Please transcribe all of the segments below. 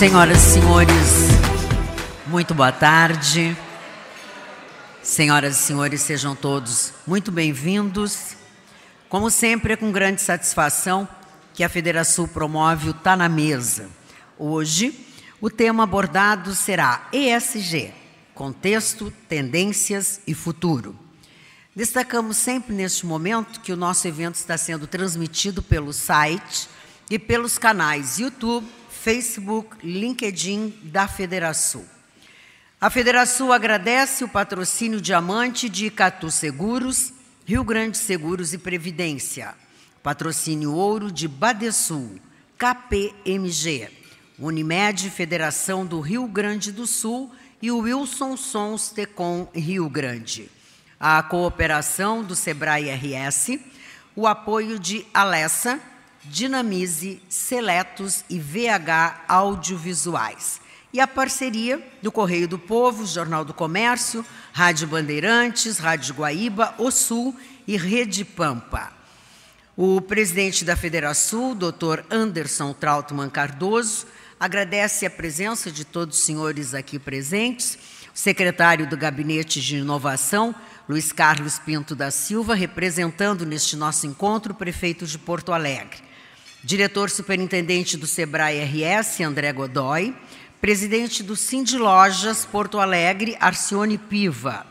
Senhoras e senhores, muito boa tarde. Senhoras e senhores, sejam todos muito bem-vindos. Como sempre, é com grande satisfação que a Federação promove o Tá na Mesa. Hoje, o tema abordado será ESG, contexto, tendências e futuro. Destacamos sempre neste momento que o nosso evento está sendo transmitido pelo site e pelos canais YouTube, Facebook, LinkedIn da Federação. A Federação agradece o patrocínio diamante de Icatu Seguros, Rio Grande Seguros e Previdência, patrocínio ouro de Badesul, KPMG, Unimed Federação do Rio Grande do Sul e o Wilson Sons Tecom Rio Grande. A cooperação do Sebrae RS, o apoio de Alessa, Dinamize, Seletos e VH Audiovisuais. E a parceria do Correio do Povo, Jornal do Comércio, Rádio Bandeirantes, Rádio Guaíba, O Sul e Rede Pampa. O presidente da Federação, Dr. Anderson Trautmann Cardoso, agradece a presença de todos os senhores aqui presentes, o secretário do Gabinete de Inovação, Luiz Carlos Pinto da Silva, representando neste nosso encontro o prefeito de Porto Alegre diretor superintendente do Sebrae RS, André Godoy, presidente do Cindy Lojas Porto Alegre, Arcione Piva,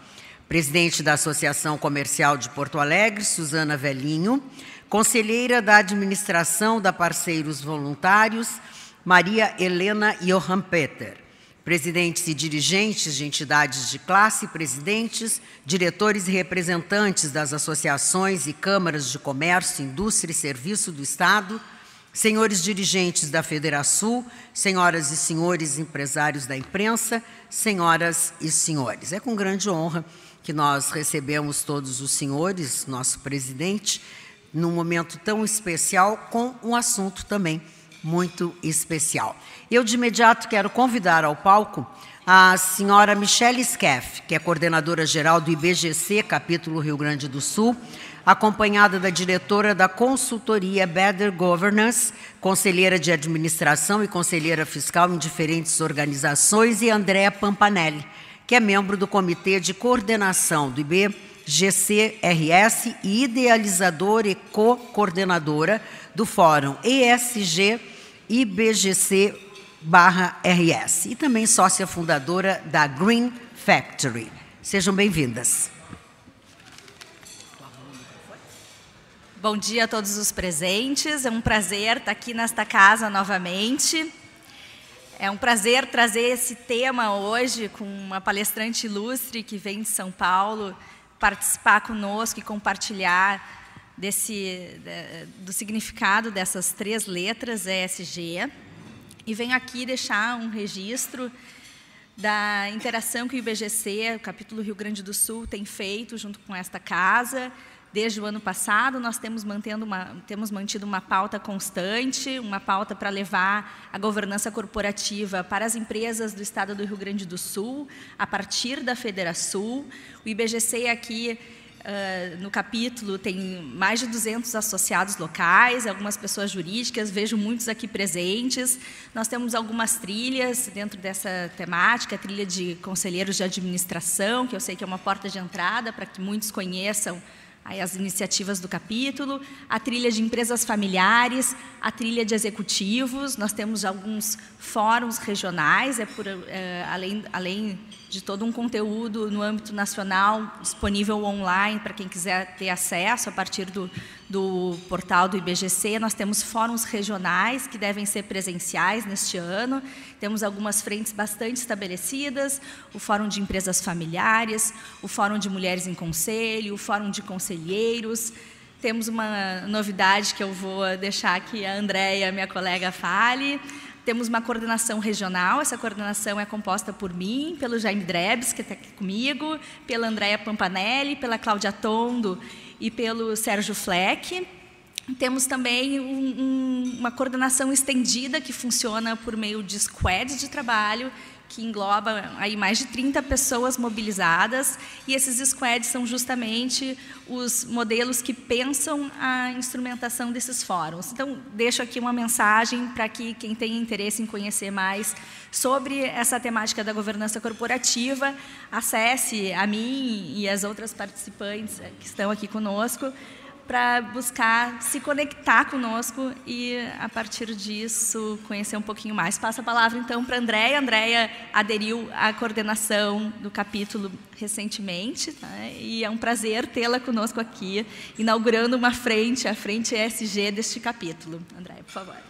presidente da Associação Comercial de Porto Alegre, Suzana Velhinho, conselheira da administração da Parceiros Voluntários, Maria Helena Johan Peter, presidentes e dirigentes de entidades de classe, presidentes, diretores e representantes das associações e câmaras de comércio, indústria e serviço do Estado, senhores dirigentes da Federação, senhoras e senhores empresários da imprensa, senhoras e senhores. É com grande honra que nós recebemos todos os senhores, nosso presidente, num momento tão especial, com um assunto também muito especial. Eu, de imediato, quero convidar ao palco a senhora Michelle Skeff, que é coordenadora geral do IBGC, capítulo Rio Grande do Sul, acompanhada da diretora da consultoria Better Governance, conselheira de administração e conselheira fiscal em diferentes organizações, e Andréa Pampanelli, que é membro do comitê de coordenação do IBGC-RS e idealizadora e co-coordenadora do Fórum ESG IBGC RS e também sócia fundadora da Green Factory. Sejam bem-vindas. Bom dia a todos os presentes. É um prazer estar aqui nesta casa novamente. É um prazer trazer esse tema hoje com uma palestrante ilustre que vem de São Paulo participar conosco e compartilhar desse do significado dessas três letras ESG. E venho aqui deixar um registro da interação que o IBGC, o capítulo Rio Grande do Sul, tem feito junto com esta casa Desde o ano passado, nós temos, uma, temos mantido uma pauta constante, uma pauta para levar a governança corporativa para as empresas do Estado do Rio Grande do Sul, a partir da Federação. O IBGC aqui, uh, no capítulo, tem mais de 200 associados locais, algumas pessoas jurídicas, vejo muitos aqui presentes. Nós temos algumas trilhas dentro dessa temática, trilha de conselheiros de administração, que eu sei que é uma porta de entrada para que muitos conheçam aí as iniciativas do capítulo, a trilha de empresas familiares, a trilha de executivos, nós temos alguns fóruns regionais, é por, é, além, além de todo um conteúdo no âmbito nacional disponível online para quem quiser ter acesso a partir do, do portal do IBGC. Nós temos fóruns regionais que devem ser presenciais neste ano. Temos algumas frentes bastante estabelecidas: o Fórum de Empresas Familiares, o Fórum de Mulheres em Conselho, o Fórum de Conselheiros. Temos uma novidade que eu vou deixar que a Andréia, minha colega, fale. Temos uma coordenação regional, essa coordenação é composta por mim, pelo Jaime Drebs, que está aqui comigo, pela Andréa Pampanelli, pela Cláudia Tondo e pelo Sérgio Fleck. Temos também um, um, uma coordenação estendida que funciona por meio de squads de trabalho, que engloba aí mais de 30 pessoas mobilizadas, e esses squads são justamente os modelos que pensam a instrumentação desses fóruns. Então, deixo aqui uma mensagem para que quem tem interesse em conhecer mais sobre essa temática da governança corporativa, acesse a mim e as outras participantes que estão aqui conosco, para buscar se conectar conosco e, a partir disso, conhecer um pouquinho mais. Passo a palavra, então, para a Andréia. Andréia aderiu à coordenação do capítulo recentemente, tá? e é um prazer tê-la conosco aqui, inaugurando uma frente, a frente ESG deste capítulo. Andréia, por favor.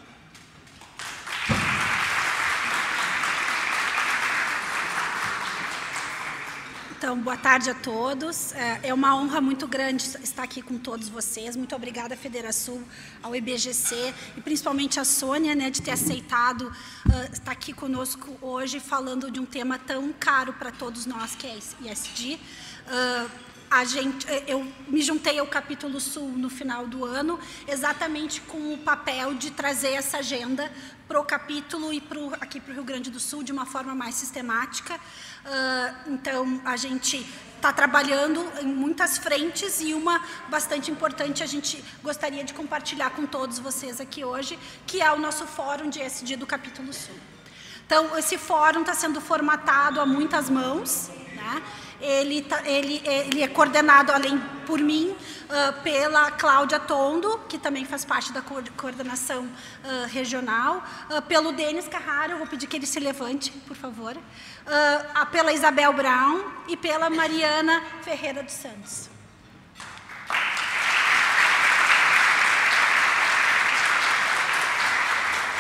Então, boa tarde a todos. É, é uma honra muito grande estar aqui com todos vocês. Muito obrigada, Federação, ao IBGC e principalmente a Sônia, né, de ter aceitado uh, estar aqui conosco hoje falando de um tema tão caro para todos nós, que é ISD. Uh, a gente, eu me juntei ao capítulo Sul no final do ano, exatamente com o papel de trazer essa agenda para o capítulo e pro, aqui para o Rio Grande do Sul de uma forma mais sistemática. Uh, então, a gente está trabalhando em muitas frentes e uma bastante importante a gente gostaria de compartilhar com todos vocês aqui hoje, que é o nosso fórum de SD do capítulo Sul. Então, esse fórum está sendo formatado a muitas mãos, né? Ele, tá, ele, ele é coordenado, além por mim, uh, pela Cláudia Tondo, que também faz parte da coordenação uh, regional, uh, pelo Denis Carraro, vou pedir que ele se levante, por favor, pela Isabel Brown e pela Mariana Ferreira dos Santos.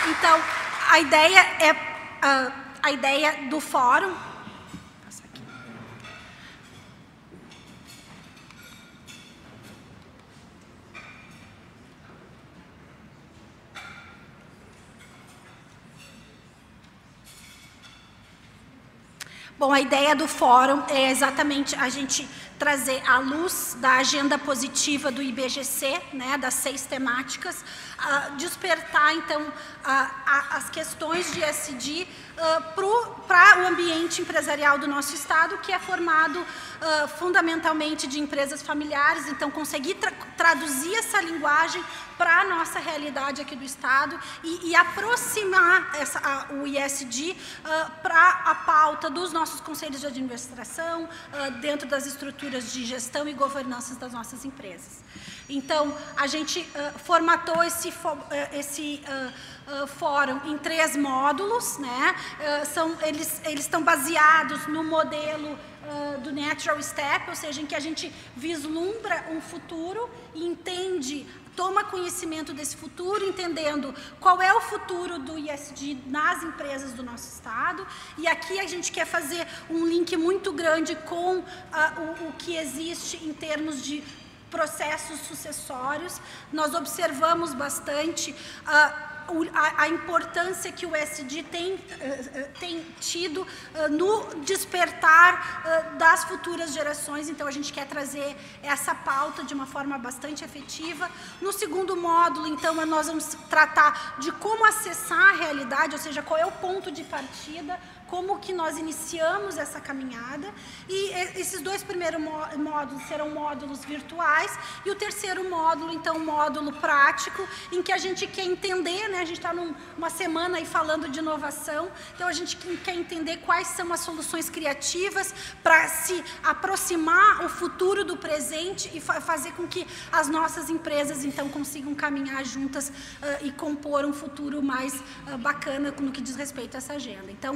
Então, a ideia é a ideia do fórum Bom, a ideia do fórum é exatamente a gente trazer a luz da agenda positiva do IBGC, né, das seis temáticas, uh, despertar então uh, as questões de SD uh, para o ambiente empresarial do nosso estado, que é formado uh, fundamentalmente de empresas familiares, então conseguir tra traduzir essa linguagem para a nossa realidade aqui do Estado e, e aproximar essa, a, o ISD uh, para a pauta dos nossos conselhos de administração, dentro das estruturas de gestão e governança das nossas empresas. Então, a gente uh, formatou esse, esse fórum em três módulos, né? são, eles, eles estão baseados no modelo do Natural Step, ou seja, em que a gente vislumbra um futuro e entende toma conhecimento desse futuro, entendendo qual é o futuro do ISD nas empresas do nosso estado. E aqui a gente quer fazer um link muito grande com uh, o, o que existe em termos de processos sucessórios. Nós observamos bastante. Uh, a, a, importância que o SD tem, uh, tem tido uh, no despertar uh, das futuras gerações. Então, a gente quer trazer essa pauta de uma forma bastante efetiva. No segundo módulo, então, nós vamos tratar de como acessar a realidade, ou seja, qual é o ponto de partida como que nós iniciamos essa caminhada. E esses dois primeiros módulos serão módulos virtuais e o terceiro módulo, então, módulo prático, em que a gente quer entender, né? A gente está numa semana aí falando de inovação, então a gente quer entender quais são as soluções criativas para se aproximar o futuro do presente e fa fazer com que as nossas empresas, então, consigam caminhar juntas uh, e compor um futuro mais uh, bacana no que diz respeito a essa agenda. Então,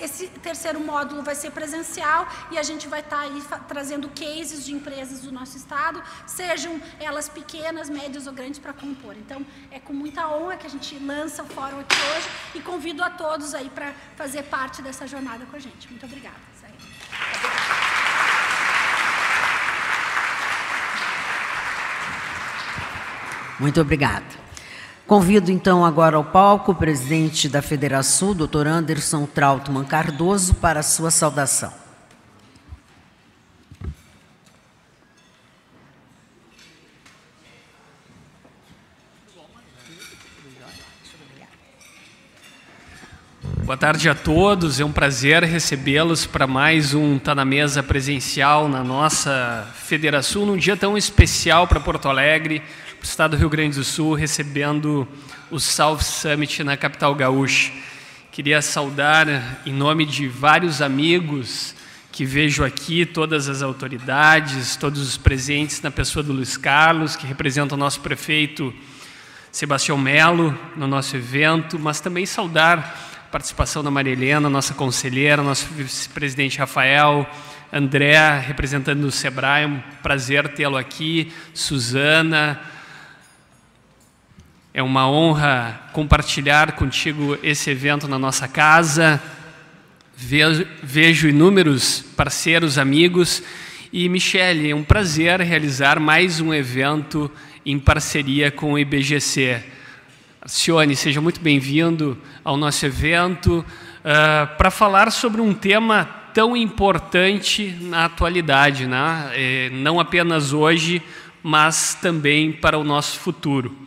esse terceiro módulo vai ser presencial e a gente vai estar tá aí trazendo cases de empresas do nosso estado, sejam elas pequenas, médias ou grandes, para compor. Então, é com muita honra que a gente lança o fórum aqui hoje e convido a todos aí para fazer parte dessa jornada com a gente. Muito obrigada. Muito obrigada. Convido então agora ao palco o presidente da Federação, doutor Anderson Trautmann Cardoso, para a sua saudação. Boa tarde a todos, é um prazer recebê-los para mais um Tá na Mesa presencial na nossa Federação, num dia tão especial para Porto Alegre, estado do Rio Grande do Sul, recebendo o South Summit na capital gaúcha. Queria saudar, em nome de vários amigos que vejo aqui, todas as autoridades, todos os presentes, na pessoa do Luiz Carlos, que representa o nosso prefeito Sebastião Melo no nosso evento, mas também saudar participação da Maria Helena, nossa conselheira, nosso vice-presidente Rafael, André, representando o Sebrae, um prazer tê-lo aqui, Suzana. É uma honra compartilhar contigo esse evento na nossa casa. Vejo, inúmeros parceiros, amigos. E, Michele, é um prazer realizar mais um evento em parceria com o IBGC. Arcione, seja muito bem-vindo ao nosso evento uh, para falar sobre um tema tão importante na atualidade, né? É, não apenas hoje, mas também para o nosso futuro.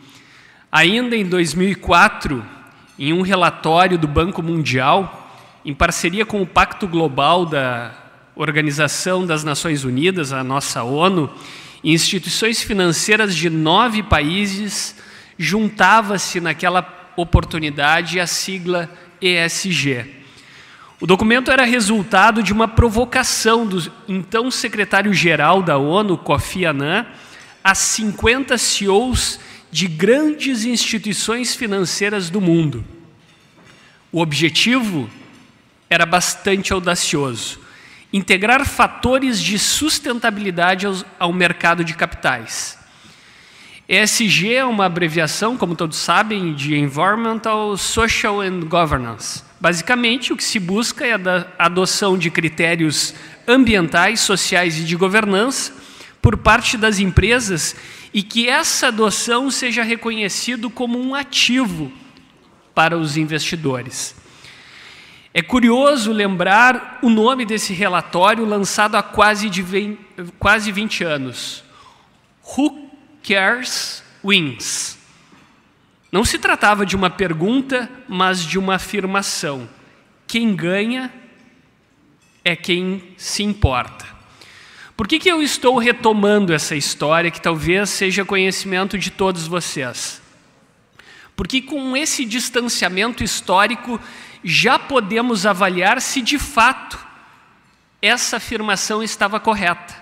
Ainda em 2004, em um relatório do Banco Mundial, em parceria com o Pacto Global da Organização das Nações Unidas, a nossa ONU, instituições financeiras de nove países juntava-se naquela oportunidade a sigla ESG. O documento era resultado de uma provocação do então secretário-geral da ONU, Kofi Annan, a 50 CEOs de grandes instituições financeiras do mundo. O objetivo era bastante audacioso: integrar fatores de sustentabilidade ao mercado de capitais ESG é uma abreviação, como todos sabem, de Environmental, Social and Governance. Basicamente, o que se busca é a adoção de critérios ambientais, sociais e de governança por parte das empresas e que essa adoção seja reconhecido como um ativo para os investidores. É curioso lembrar o nome desse relatório lançado há quase, de 20, quase 20 anos. Who cares wins. Não se tratava de uma pergunta, mas de uma afirmação. Quem ganha é quem se importa. Por que, que eu estou retomando essa história que talvez seja conhecimento de todos vocês? Porque com esse distanciamento histórico já podemos avaliar se de fato essa afirmação estava correta.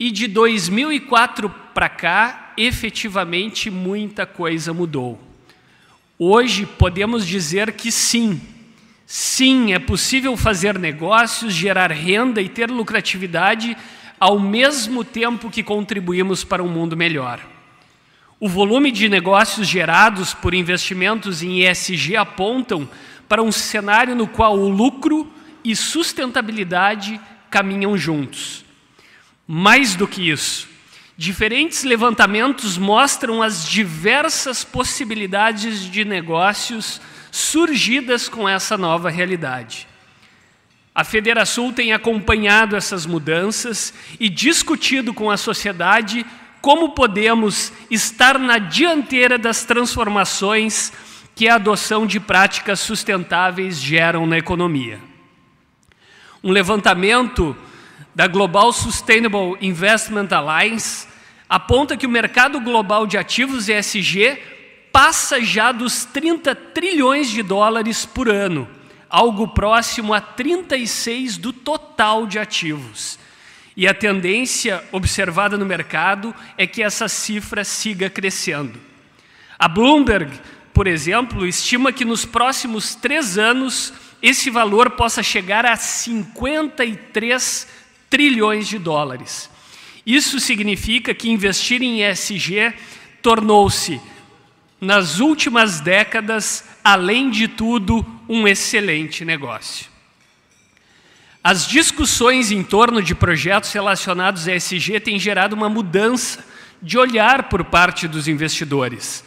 E de 2004 para cá, efetivamente muita coisa mudou. Hoje podemos dizer que sim, sim, é possível fazer negócios, gerar renda e ter lucratividade ao mesmo tempo que contribuímos para um mundo melhor. O volume de negócios gerados por investimentos em ESG apontam para um cenário no qual o lucro e sustentabilidade caminham juntos. Mais do que isso, diferentes levantamentos mostram as diversas possibilidades de negócios surgidas com essa nova realidade. A Federação tem acompanhado essas mudanças e discutido com a sociedade como podemos estar na dianteira das transformações que a adoção de práticas sustentáveis geram na economia. Um levantamento da Global Sustainable Investment Alliance aponta que o mercado global de ativos ESG passa já dos 30 trilhões de dólares por ano, algo próximo a 36 do total de ativos. E a tendência observada no mercado é que essa cifra siga crescendo. A Bloomberg, por exemplo, estima que nos próximos três anos esse valor possa chegar a 53 trilhões de dólares. Isso significa que investir em ESG tornou-se, nas últimas décadas, além de tudo, um excelente negócio. As discussões em torno de projetos relacionados a ESG têm gerado uma mudança de olhar por parte dos investidores.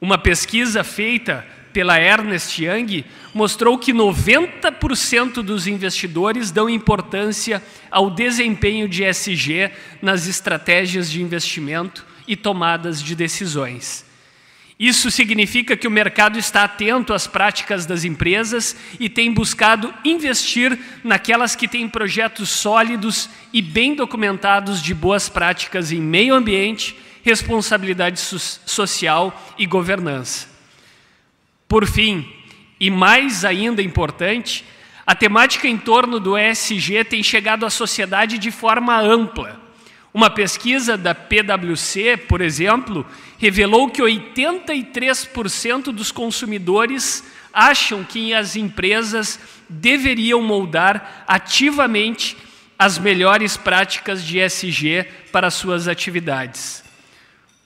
Uma pesquisa feita pela Ernest Young mostrou que 90% dos investidores dão importância ao desempenho de ESG nas estratégias de investimento e tomadas de decisões. Isso significa que o mercado está atento às práticas das empresas e tem buscado investir naquelas que têm projetos sólidos e bem documentados de boas práticas em meio ambiente, responsabilidade social e governança. Por fim, e mais ainda importante, a temática em torno do ESG tem chegado à sociedade de forma ampla. Uma pesquisa da PwC, por exemplo, revelou que 83% dos consumidores acham que as empresas deveriam moldar ativamente as melhores práticas de ESG para suas atividades.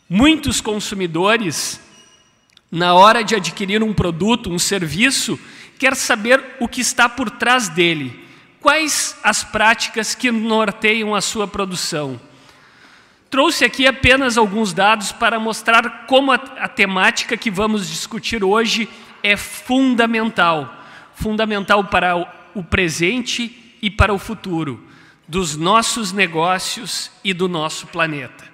Muitos consumidores, na hora de adquirir um produto, um serviço, quer saber o que está por trás dele. Quais as práticas que norteiam a sua produção? Trouxe aqui apenas alguns dados para mostrar como a, a temática que vamos discutir hoje é fundamental fundamental para o, o presente e para o futuro dos nossos negócios e do nosso planeta.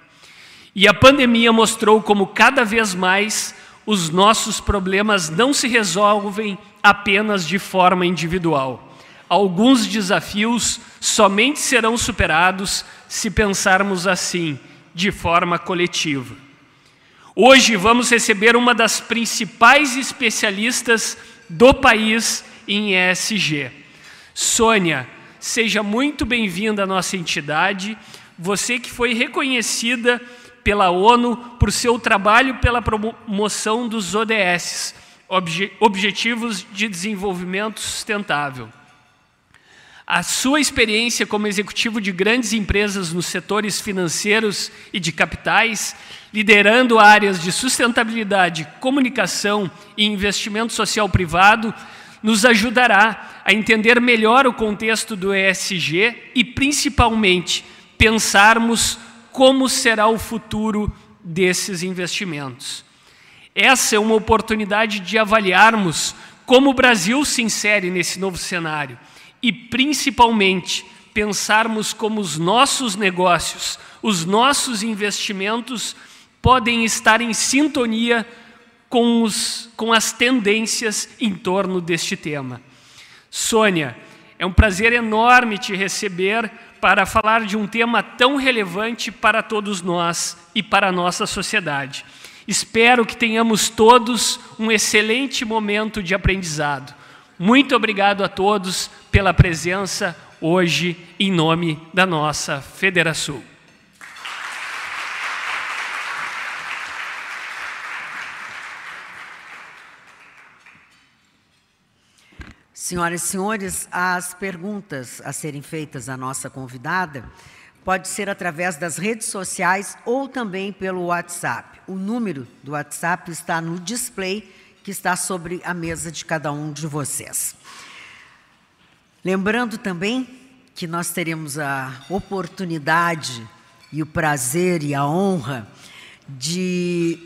E a pandemia mostrou como cada vez mais os nossos problemas não se resolvem apenas de forma individual. Alguns desafios somente serão superados se pensarmos assim, de forma coletiva. Hoje vamos receber uma das principais especialistas do país em ESG. Sônia, seja muito bem-vinda à nossa entidade. Você que foi reconhecida pela ONU por seu trabalho pela promoção dos ODS, Objetivos de Desenvolvimento Sustentável. A sua experiência como executivo de grandes empresas nos setores financeiros e de capitais, liderando áreas de sustentabilidade, comunicação e investimento social privado, nos ajudará a entender melhor o contexto do ESG e, principalmente, pensarmos como será o futuro desses investimentos. Essa é uma oportunidade de avaliarmos como o Brasil se insere nesse novo cenário e, principalmente, pensarmos como os nossos negócios, os nossos investimentos podem estar em sintonia com, os, com as tendências em torno deste tema. Sônia, é um prazer enorme te receber para falar de um tema tão relevante para todos nós e para a nossa sociedade. Espero que tenhamos todos um excelente momento de aprendizado. Muito obrigado a todos pela presença hoje, em nome da nossa Federação. Senhoras e senhores, as perguntas a serem feitas à nossa convidada pode ser através das redes sociais ou também pelo WhatsApp. O número do WhatsApp está no display que está sobre a mesa de cada um de vocês. Lembrando também que nós teremos a oportunidade e o prazer e a honra de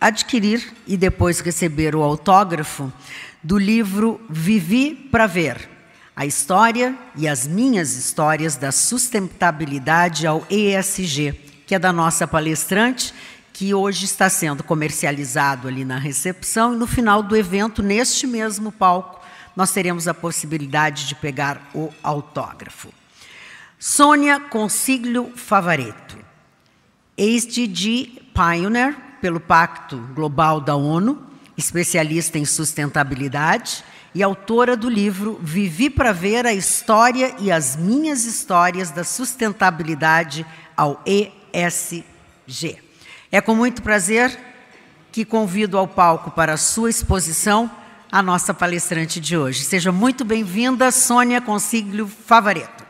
adquirir e depois receber o autógrafo do livro Vivi para Ver, a história e as minhas histórias da sustentabilidade ao ESG, que é da nossa palestrante, que hoje está sendo comercializado ali na recepção e no final do evento, neste mesmo palco, nós teremos a possibilidade de pegar o autógrafo. Sônia Consiglio Favareto, ex-DG Pioneer pelo Pacto Global da ONU, especialista em sustentabilidade e autora do livro Vivi para Ver a História e as Minhas Histórias da Sustentabilidade ao ESG. É com muito prazer que convido ao palco para a sua exposição a nossa palestrante de hoje. Seja muito bem-vinda, Sônia Consiglio Favareto.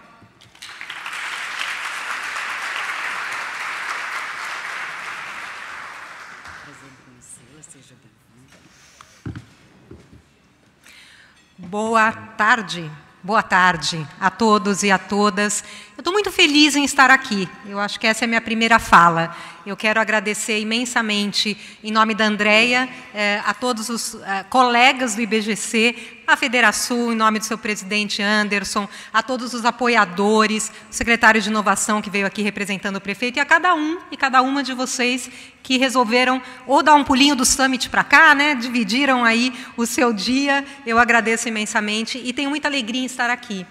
Boa tarde, boa tarde a todos e a todas. Eu estou muito feliz em estar aqui. Eu acho que essa é a minha primeira fala. Eu quero agradecer imensamente, em nome da Andrea, eh, a todos os eh, colegas do IBGC, a Federação, em nome do seu presidente Anderson, a todos os apoiadores, o secretário de Inovação que veio aqui representando o prefeito, e a cada um e cada uma de vocês que resolveram ou dar um pulinho do summit para cá, né, dividiram aí o seu dia. Eu agradeço imensamente e tenho muita alegria em estar aqui.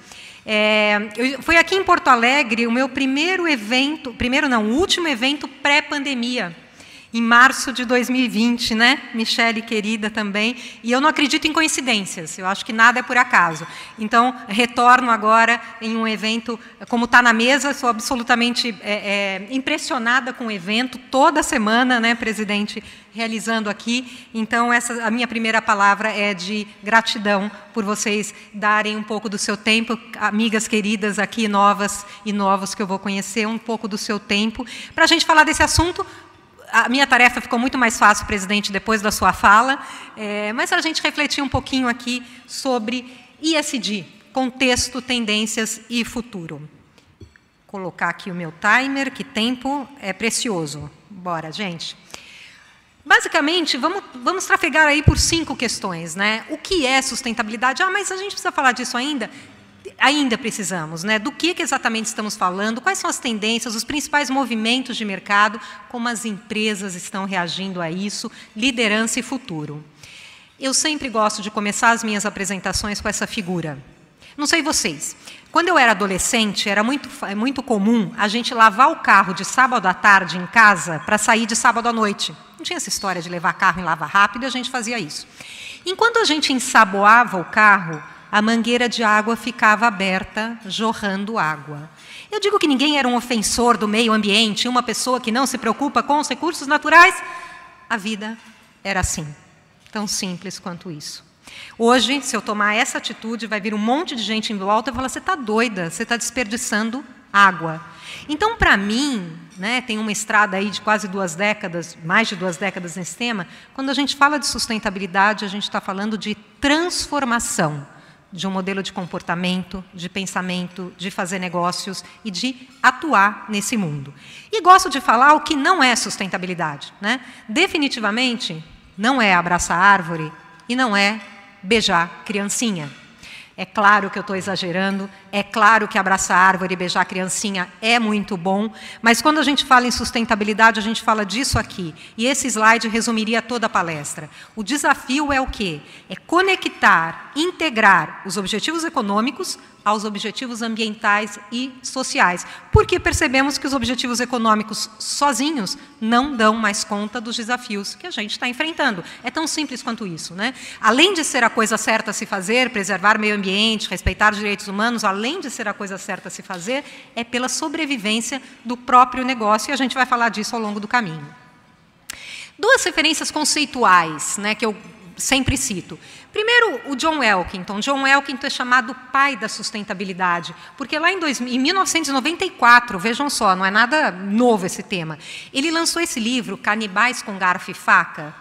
É, eu, foi aqui em Porto Alegre o meu primeiro evento, primeiro não, o último evento pré-pandemia em março de 2020, né? Michele querida também. E eu não acredito em coincidências, eu acho que nada é por acaso. Então, retorno agora em um evento, como está na mesa, sou absolutamente é, é, impressionada com o evento, toda semana, né, presidente, realizando aqui. Então, essa, a minha primeira palavra é de gratidão por vocês darem um pouco do seu tempo, amigas queridas aqui, novas e novos que eu vou conhecer, um pouco do seu tempo, para a gente falar desse assunto a minha tarefa ficou muito mais fácil, presidente, depois da sua fala, é, mas a gente refletir um pouquinho aqui sobre ISD, contexto, tendências e futuro. Vou colocar aqui o meu timer, que tempo é precioso. Bora, gente. Basicamente, vamos, vamos trafegar aí por cinco questões. Né? O que é sustentabilidade? Ah, mas a gente precisa falar disso ainda? Ainda precisamos, né? Do que, que exatamente estamos falando, quais são as tendências, os principais movimentos de mercado, como as empresas estão reagindo a isso, liderança e futuro. Eu sempre gosto de começar as minhas apresentações com essa figura. Não sei vocês. Quando eu era adolescente, era muito, é muito comum a gente lavar o carro de sábado à tarde em casa para sair de sábado à noite. Não tinha essa história de levar carro em lava rápido, a gente fazia isso. Enquanto a gente ensaboava o carro, a mangueira de água ficava aberta, jorrando água. Eu digo que ninguém era um ofensor do meio ambiente, uma pessoa que não se preocupa com os recursos naturais. A vida era assim, tão simples quanto isso. Hoje, se eu tomar essa atitude, vai vir um monte de gente em volta e falar: você está doida, você está desperdiçando água. Então, para mim, né, tem uma estrada aí de quase duas décadas, mais de duas décadas nesse tema. Quando a gente fala de sustentabilidade, a gente está falando de transformação de um modelo de comportamento, de pensamento, de fazer negócios e de atuar nesse mundo. E gosto de falar o que não é sustentabilidade. Né? Definitivamente, não é abraçar árvore e não é beijar criancinha. É claro que eu estou exagerando, é claro que abraçar árvore e beijar a criancinha é muito bom, mas quando a gente fala em sustentabilidade, a gente fala disso aqui. E esse slide resumiria toda a palestra. O desafio é o quê? É conectar, integrar os objetivos econômicos aos objetivos ambientais e sociais, porque percebemos que os objetivos econômicos sozinhos não dão mais conta dos desafios que a gente está enfrentando. É tão simples quanto isso. Né? Além de ser a coisa certa a se fazer, preservar o meio ambiente, respeitar os direitos humanos, além de ser a coisa certa a se fazer, é pela sobrevivência do próprio negócio, e a gente vai falar disso ao longo do caminho. Duas referências conceituais né, que eu sempre cito. Primeiro, o John Elkington. John Elkington é chamado pai da sustentabilidade, porque lá em, em 1994, vejam só, não é nada novo esse tema, ele lançou esse livro, Canibais com Garfo e Faca,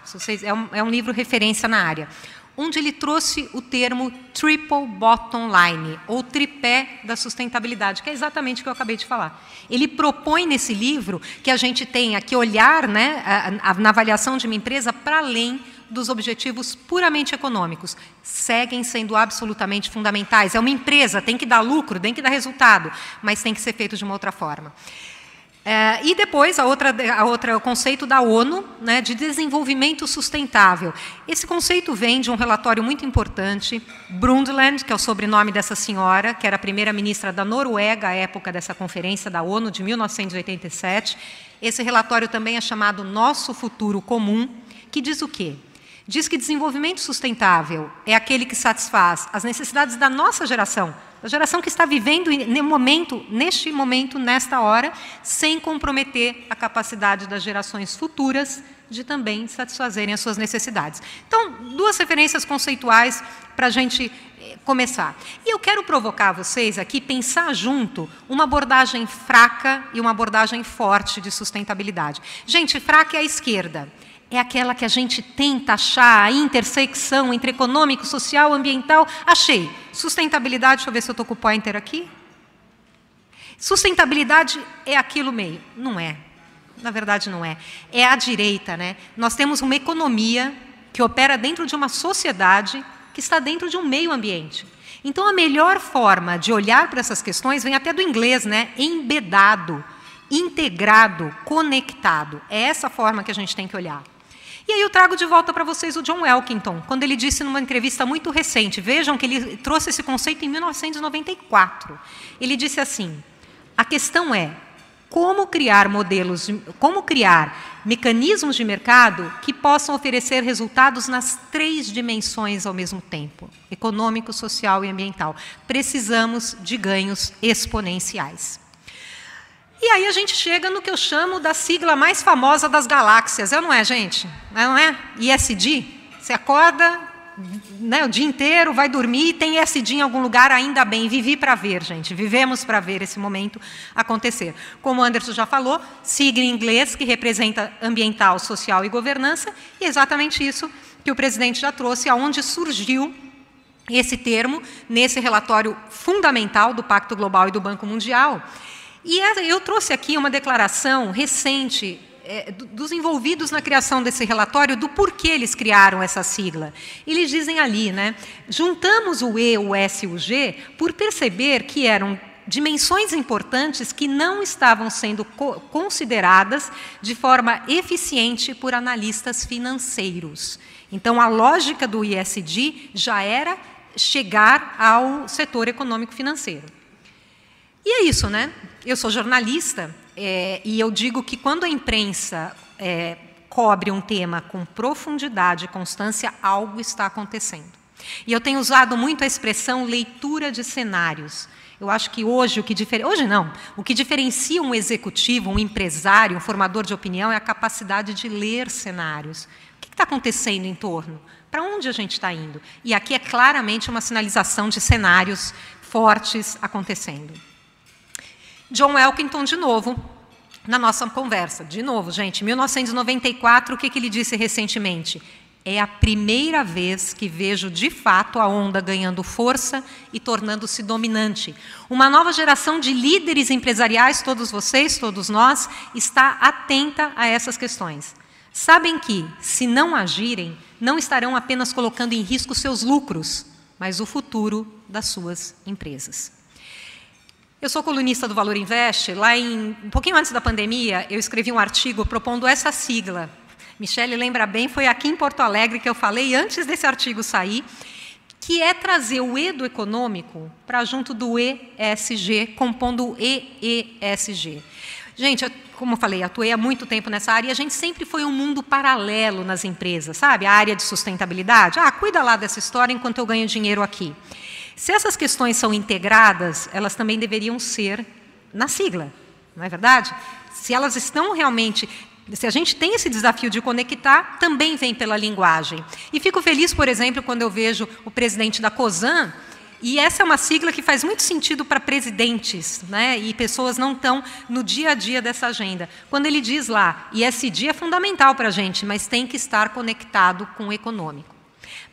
é um, é um livro referência na área, onde ele trouxe o termo triple bottom line, ou tripé da sustentabilidade, que é exatamente o que eu acabei de falar. Ele propõe nesse livro que a gente tenha que olhar né, na avaliação de uma empresa para além dos objetivos puramente econômicos. Seguem sendo absolutamente fundamentais. É uma empresa, tem que dar lucro, tem que dar resultado, mas tem que ser feito de uma outra forma. É, e depois, a outra, a outra, o conceito da ONU, né, de desenvolvimento sustentável. Esse conceito vem de um relatório muito importante, Brundtland, que é o sobrenome dessa senhora, que era a primeira ministra da Noruega à época dessa conferência da ONU, de 1987. Esse relatório também é chamado Nosso Futuro Comum, que diz o quê? Diz que desenvolvimento sustentável é aquele que satisfaz as necessidades da nossa geração, da geração que está vivendo no momento, neste momento, nesta hora, sem comprometer a capacidade das gerações futuras de também satisfazerem as suas necessidades. Então, duas referências conceituais para a gente eh, começar. E eu quero provocar vocês aqui pensar junto uma abordagem fraca e uma abordagem forte de sustentabilidade. Gente, fraca é a esquerda é aquela que a gente tenta achar a intersecção entre econômico, social, ambiental. Achei. Sustentabilidade, deixa eu ver se eu estou com o pointer aqui. Sustentabilidade é aquilo meio. Não é. Na verdade, não é. É a direita. Né? Nós temos uma economia que opera dentro de uma sociedade que está dentro de um meio ambiente. Então, a melhor forma de olhar para essas questões vem até do inglês, né? Embedado, integrado, conectado. É essa forma que a gente tem que olhar. E aí eu trago de volta para vocês o John Elkington, quando ele disse numa entrevista muito recente, vejam que ele trouxe esse conceito em 1994. Ele disse assim: a questão é como criar modelos, como criar mecanismos de mercado que possam oferecer resultados nas três dimensões ao mesmo tempo: econômico, social e ambiental. Precisamos de ganhos exponenciais. E aí a gente chega no que eu chamo da sigla mais famosa das galáxias, é ou não é, gente? É, não é? ISD? Você acorda né, o dia inteiro, vai dormir, tem ISD em algum lugar, ainda bem, vivi para ver, gente, vivemos para ver esse momento acontecer. Como o Anderson já falou, sigla em inglês que representa ambiental, social e governança, e é exatamente isso que o presidente já trouxe, aonde surgiu esse termo nesse relatório fundamental do Pacto Global e do Banco Mundial, e eu trouxe aqui uma declaração recente é, dos envolvidos na criação desse relatório, do porquê eles criaram essa sigla. Eles dizem ali, né? Juntamos o E, o S e o G por perceber que eram dimensões importantes que não estavam sendo co consideradas de forma eficiente por analistas financeiros. Então, a lógica do ISD já era chegar ao setor econômico financeiro. E é isso, né? Eu sou jornalista é, e eu digo que quando a imprensa é, cobre um tema com profundidade e constância, algo está acontecendo. E eu tenho usado muito a expressão leitura de cenários. Eu acho que hoje o que hoje não, o que diferencia um executivo, um empresário, um formador de opinião é a capacidade de ler cenários. O que está acontecendo em torno? Para onde a gente está indo? E aqui é claramente uma sinalização de cenários fortes acontecendo. John Elkington, de novo, na nossa conversa. De novo, gente, 1994, o que, que ele disse recentemente? É a primeira vez que vejo de fato a onda ganhando força e tornando-se dominante. Uma nova geração de líderes empresariais, todos vocês, todos nós, está atenta a essas questões. Sabem que, se não agirem, não estarão apenas colocando em risco seus lucros, mas o futuro das suas empresas. Eu sou colunista do Valor Invest. Lá em um pouquinho antes da pandemia, eu escrevi um artigo propondo essa sigla. Michele lembra bem, foi aqui em Porto Alegre que eu falei antes desse artigo sair, que é trazer o E do econômico para junto do ESG, compondo o EESG. Gente, como eu falei, atuei há muito tempo nessa área e a gente sempre foi um mundo paralelo nas empresas, sabe? A área de sustentabilidade. Ah, cuida lá dessa história enquanto eu ganho dinheiro aqui. Se essas questões são integradas, elas também deveriam ser na sigla, não é verdade? Se elas estão realmente se a gente tem esse desafio de conectar, também vem pela linguagem. E fico feliz, por exemplo, quando eu vejo o presidente da COSAN, e essa é uma sigla que faz muito sentido para presidentes, né? e pessoas não estão no dia a dia dessa agenda. Quando ele diz lá, ISD é fundamental para a gente, mas tem que estar conectado com o econômico.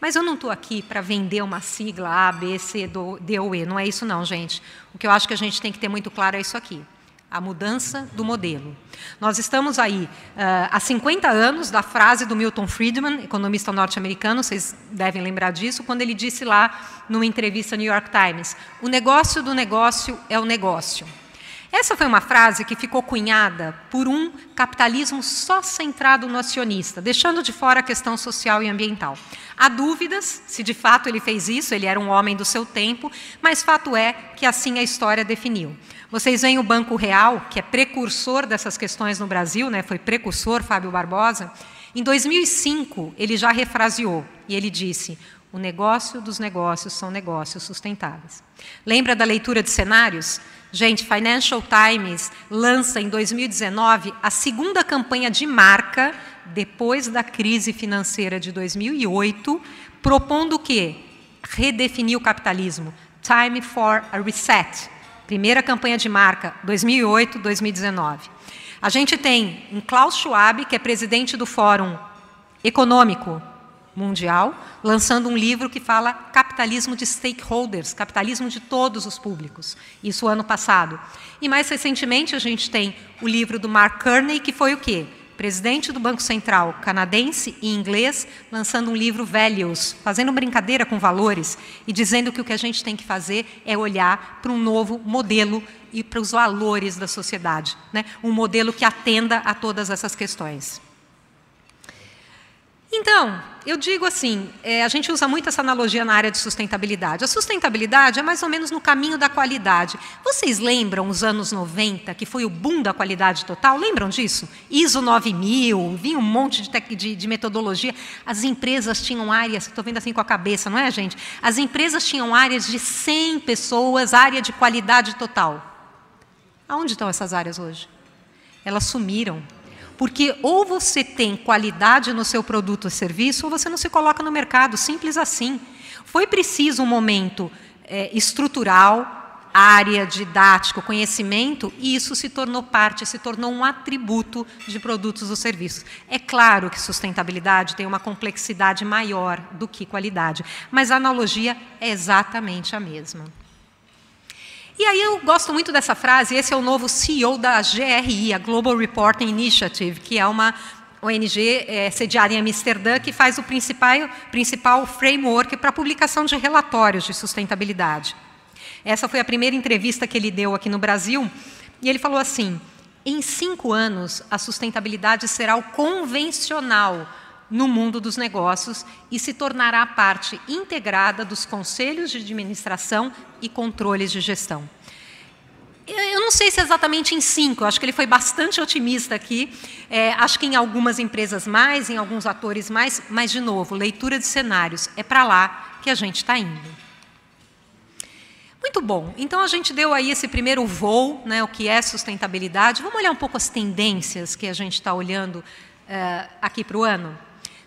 Mas eu não estou aqui para vender uma sigla A, B, C, D ou E. Não é isso, não, gente. O que eu acho que a gente tem que ter muito claro é isso aqui a mudança do modelo. Nós estamos aí uh, há 50 anos da frase do Milton Friedman, economista norte-americano, vocês devem lembrar disso, quando ele disse lá numa entrevista no New York Times: o negócio do negócio é o negócio. Essa foi uma frase que ficou cunhada por um capitalismo só centrado no acionista, deixando de fora a questão social e ambiental. Há dúvidas se de fato ele fez isso, ele era um homem do seu tempo, mas fato é que assim a história definiu. Vocês veem o Banco Real, que é precursor dessas questões no Brasil, né, foi precursor, Fábio Barbosa. Em 2005, ele já refraseou e ele disse: o negócio dos negócios são negócios sustentáveis. Lembra da leitura de cenários? Gente, Financial Times lança em 2019 a segunda campanha de marca depois da crise financeira de 2008, propondo o quê? Redefinir o capitalismo. Time for a Reset. Primeira campanha de marca, 2008-2019. A gente tem um Klaus Schwab, que é presidente do Fórum Econômico Mundial, lançando um livro que fala capitalismo de stakeholders, capitalismo de todos os públicos. Isso ano passado. E mais recentemente a gente tem o livro do Mark Kearney, que foi o quê? presidente do Banco Central canadense e inglês, lançando um livro Values, fazendo brincadeira com valores e dizendo que o que a gente tem que fazer é olhar para um novo modelo e para os valores da sociedade, né? um modelo que atenda a todas essas questões. Então, eu digo assim, é, a gente usa muito essa analogia na área de sustentabilidade. A sustentabilidade é mais ou menos no caminho da qualidade. Vocês lembram os anos 90, que foi o boom da qualidade total? Lembram disso? ISO 9000, vinha um monte de, de, de metodologia. As empresas tinham áreas, estou vendo assim com a cabeça, não é, gente? As empresas tinham áreas de 100 pessoas, área de qualidade total. Aonde estão essas áreas hoje? Elas sumiram. Porque ou você tem qualidade no seu produto ou serviço, ou você não se coloca no mercado, simples assim. Foi preciso um momento é, estrutural, área didático, conhecimento, e isso se tornou parte, se tornou um atributo de produtos ou serviços. É claro que sustentabilidade tem uma complexidade maior do que qualidade, mas a analogia é exatamente a mesma. E aí eu gosto muito dessa frase, esse é o novo CEO da GRI, a Global Reporting Initiative, que é uma ONG é, sediada em Amsterdã, que faz o principal, principal framework para a publicação de relatórios de sustentabilidade. Essa foi a primeira entrevista que ele deu aqui no Brasil, e ele falou assim: em cinco anos, a sustentabilidade será o convencional no mundo dos negócios e se tornará parte integrada dos conselhos de administração e controles de gestão. Eu não sei se é exatamente em cinco, acho que ele foi bastante otimista aqui. É, acho que em algumas empresas mais, em alguns atores mais, mas, de novo, leitura de cenários, é para lá que a gente está indo. Muito bom, então a gente deu aí esse primeiro voo, né, o que é sustentabilidade. Vamos olhar um pouco as tendências que a gente está olhando é, aqui para o ano?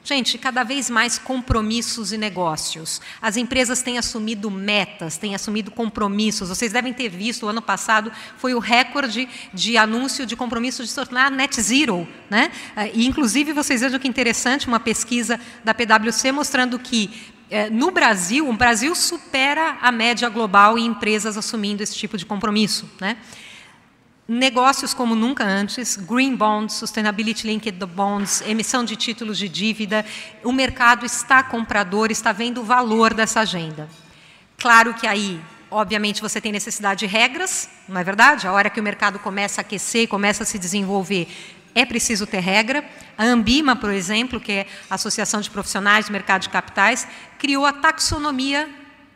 Gente, cada vez mais compromissos e negócios. As empresas têm assumido metas, têm assumido compromissos. Vocês devem ter visto, o ano passado foi o recorde de anúncio de compromisso de se tornar net zero. Né? Eh, e, inclusive, vocês vejam que interessante uma pesquisa da PwC mostrando que eh, no Brasil, o Brasil supera a média global em empresas assumindo esse tipo de compromisso. Né? Negócios como nunca antes, green bonds, sustainability linked bonds, emissão de títulos de dívida, o mercado está comprador, está vendo o valor dessa agenda. Claro que aí, obviamente, você tem necessidade de regras, não é verdade? A hora que o mercado começa a aquecer, começa a se desenvolver, é preciso ter regra. A Ambima, por exemplo, que é a Associação de Profissionais do Mercado de Capitais, criou a taxonomia.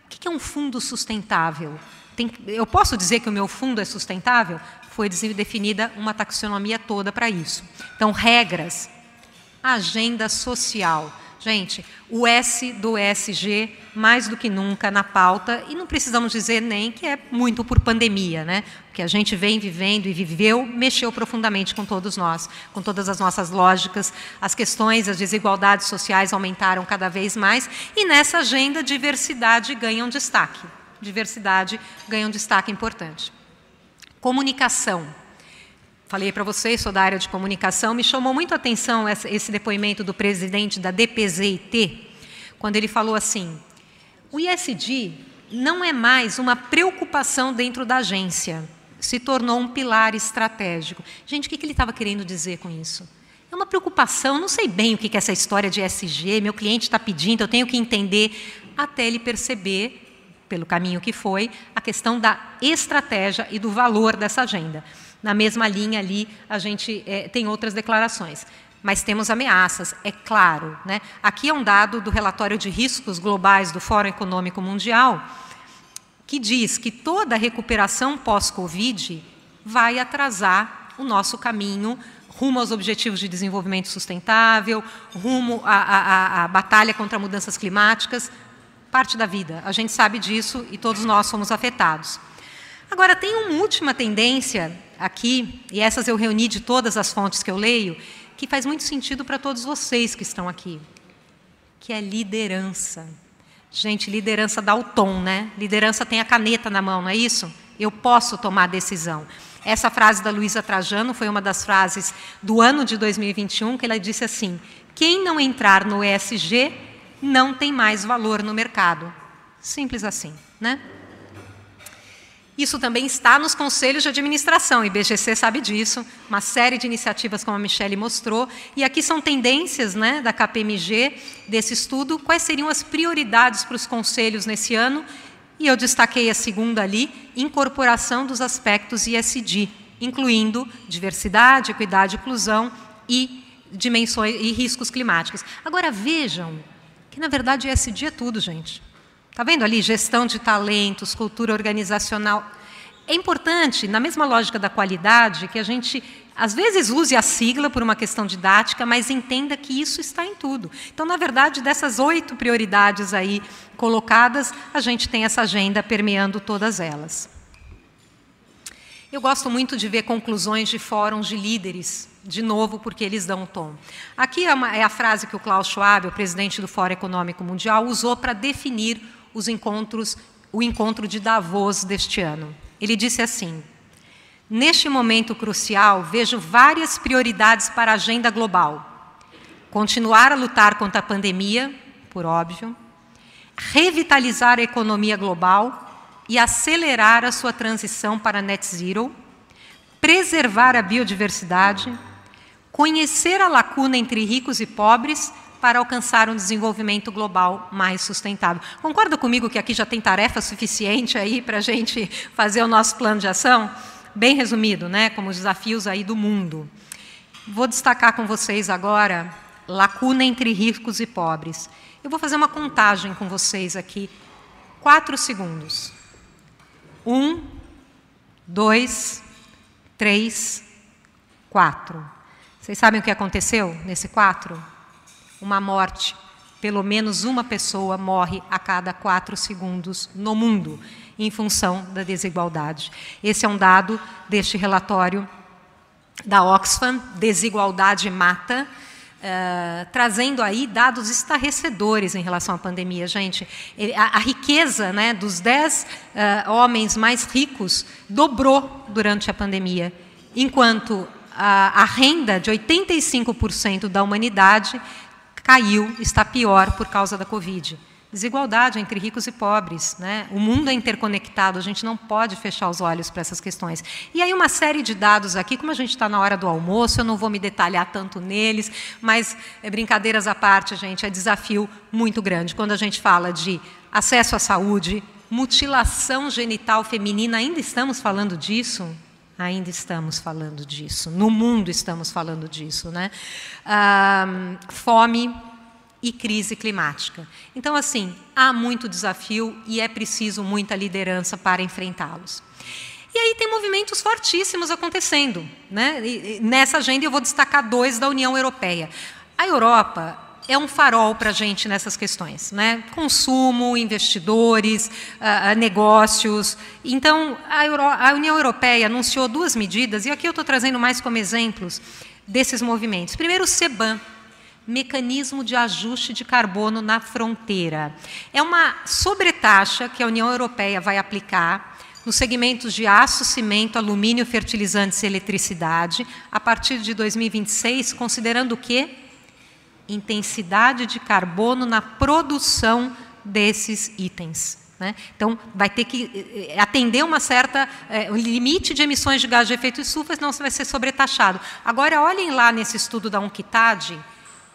O que é um fundo sustentável? Tem, eu posso dizer que o meu fundo é sustentável? Foi definida uma taxonomia toda para isso. Então, regras, agenda social. Gente, o S do ESG, mais do que nunca na pauta, e não precisamos dizer nem que é muito por pandemia, né? O que a gente vem vivendo e viveu mexeu profundamente com todos nós, com todas as nossas lógicas. As questões, as desigualdades sociais aumentaram cada vez mais, e nessa agenda, diversidade ganha um destaque. Diversidade ganha um destaque importante. Comunicação. Falei para vocês, sou da área de comunicação, me chamou muito a atenção esse depoimento do presidente da DPZIT, quando ele falou assim: o ISD não é mais uma preocupação dentro da agência, se tornou um pilar estratégico. Gente, o que ele estava querendo dizer com isso? É uma preocupação, não sei bem o que é essa história de ESG, meu cliente está pedindo, eu tenho que entender, até ele perceber pelo caminho que foi, a questão da estratégia e do valor dessa agenda. Na mesma linha ali, a gente é, tem outras declarações. Mas temos ameaças, é claro. Né? Aqui é um dado do relatório de riscos globais do Fórum Econômico Mundial, que diz que toda recuperação pós-Covid vai atrasar o nosso caminho rumo aos objetivos de desenvolvimento sustentável, rumo à, à, à batalha contra mudanças climáticas, parte da vida. A gente sabe disso e todos nós somos afetados. Agora, tem uma última tendência aqui, e essas eu reuni de todas as fontes que eu leio, que faz muito sentido para todos vocês que estão aqui, que é liderança. Gente, liderança dá o tom, né? Liderança tem a caneta na mão, não é isso? Eu posso tomar decisão. Essa frase da Luísa Trajano foi uma das frases do ano de 2021, que ela disse assim: quem não entrar no ESG não tem mais valor no mercado. Simples assim, né? Isso também está nos conselhos de administração, o IBGC sabe disso, uma série de iniciativas, como a Michelle mostrou, e aqui são tendências né, da KPMG, desse estudo, quais seriam as prioridades para os conselhos nesse ano, e eu destaquei a segunda ali, incorporação dos aspectos ISD, incluindo diversidade, equidade, inclusão e dimensões e riscos climáticos. Agora vejam que na verdade ISD é tudo, gente. Está vendo ali? Gestão de talentos, cultura organizacional. É importante, na mesma lógica da qualidade, que a gente, às vezes, use a sigla por uma questão didática, mas entenda que isso está em tudo. Então, na verdade, dessas oito prioridades aí colocadas, a gente tem essa agenda permeando todas elas. Eu gosto muito de ver conclusões de fóruns de líderes, de novo, porque eles dão um tom. Aqui é, é a frase que o Klaus Schwab, o presidente do Fórum Econômico Mundial, usou para definir os encontros, o encontro de Davos deste ano. Ele disse assim: Neste momento crucial, vejo várias prioridades para a agenda global. Continuar a lutar contra a pandemia, por óbvio, revitalizar a economia global e acelerar a sua transição para net zero, preservar a biodiversidade, conhecer a lacuna entre ricos e pobres para alcançar um desenvolvimento global mais sustentável. Concorda comigo que aqui já tem tarefa suficiente aí para a gente fazer o nosso plano de ação? Bem resumido, né? Como os desafios aí do mundo. Vou destacar com vocês agora lacuna entre ricos e pobres. Eu vou fazer uma contagem com vocês aqui, quatro segundos. Um, dois, três, quatro. Vocês sabem o que aconteceu nesse quatro? uma morte. Pelo menos uma pessoa morre a cada quatro segundos no mundo, em função da desigualdade. Esse é um dado deste relatório da Oxfam, Desigualdade Mata, Uh, trazendo aí dados estarrecedores em relação à pandemia, gente. A, a riqueza né, dos dez uh, homens mais ricos dobrou durante a pandemia, enquanto a, a renda de 85% da humanidade caiu, está pior por causa da Covid. Desigualdade entre ricos e pobres. Né? O mundo é interconectado, a gente não pode fechar os olhos para essas questões. E aí, uma série de dados aqui, como a gente está na hora do almoço, eu não vou me detalhar tanto neles, mas, é, brincadeiras à parte, gente, é desafio muito grande. Quando a gente fala de acesso à saúde, mutilação genital feminina, ainda estamos falando disso? Ainda estamos falando disso. No mundo estamos falando disso. Né? Ah, fome e crise climática. Então, assim, há muito desafio e é preciso muita liderança para enfrentá-los. E aí tem movimentos fortíssimos acontecendo. Né? E nessa agenda eu vou destacar dois da União Europeia. A Europa é um farol para a gente nessas questões, né? Consumo, investidores, uh, negócios. Então, a, Euro a, União Europeia anunciou duas medidas, e aqui eu estou trazendo mais como exemplos desses movimentos. Primeiro, o CEBAN, Mecanismo de Ajuste de Carbono na Fronteira. É uma sobretaxa que a União Europeia vai aplicar nos segmentos de aço, cimento, alumínio, fertilizantes e eletricidade, a partir de 2026, considerando o quê? Intensidade de carbono na produção desses itens. Né? Então, vai ter que eh, atender uma certa é, um limite de emissões de gás de efeito estufa, senão você vai ser sobretaxado. Agora, olhem lá nesse estudo da UNCTAD,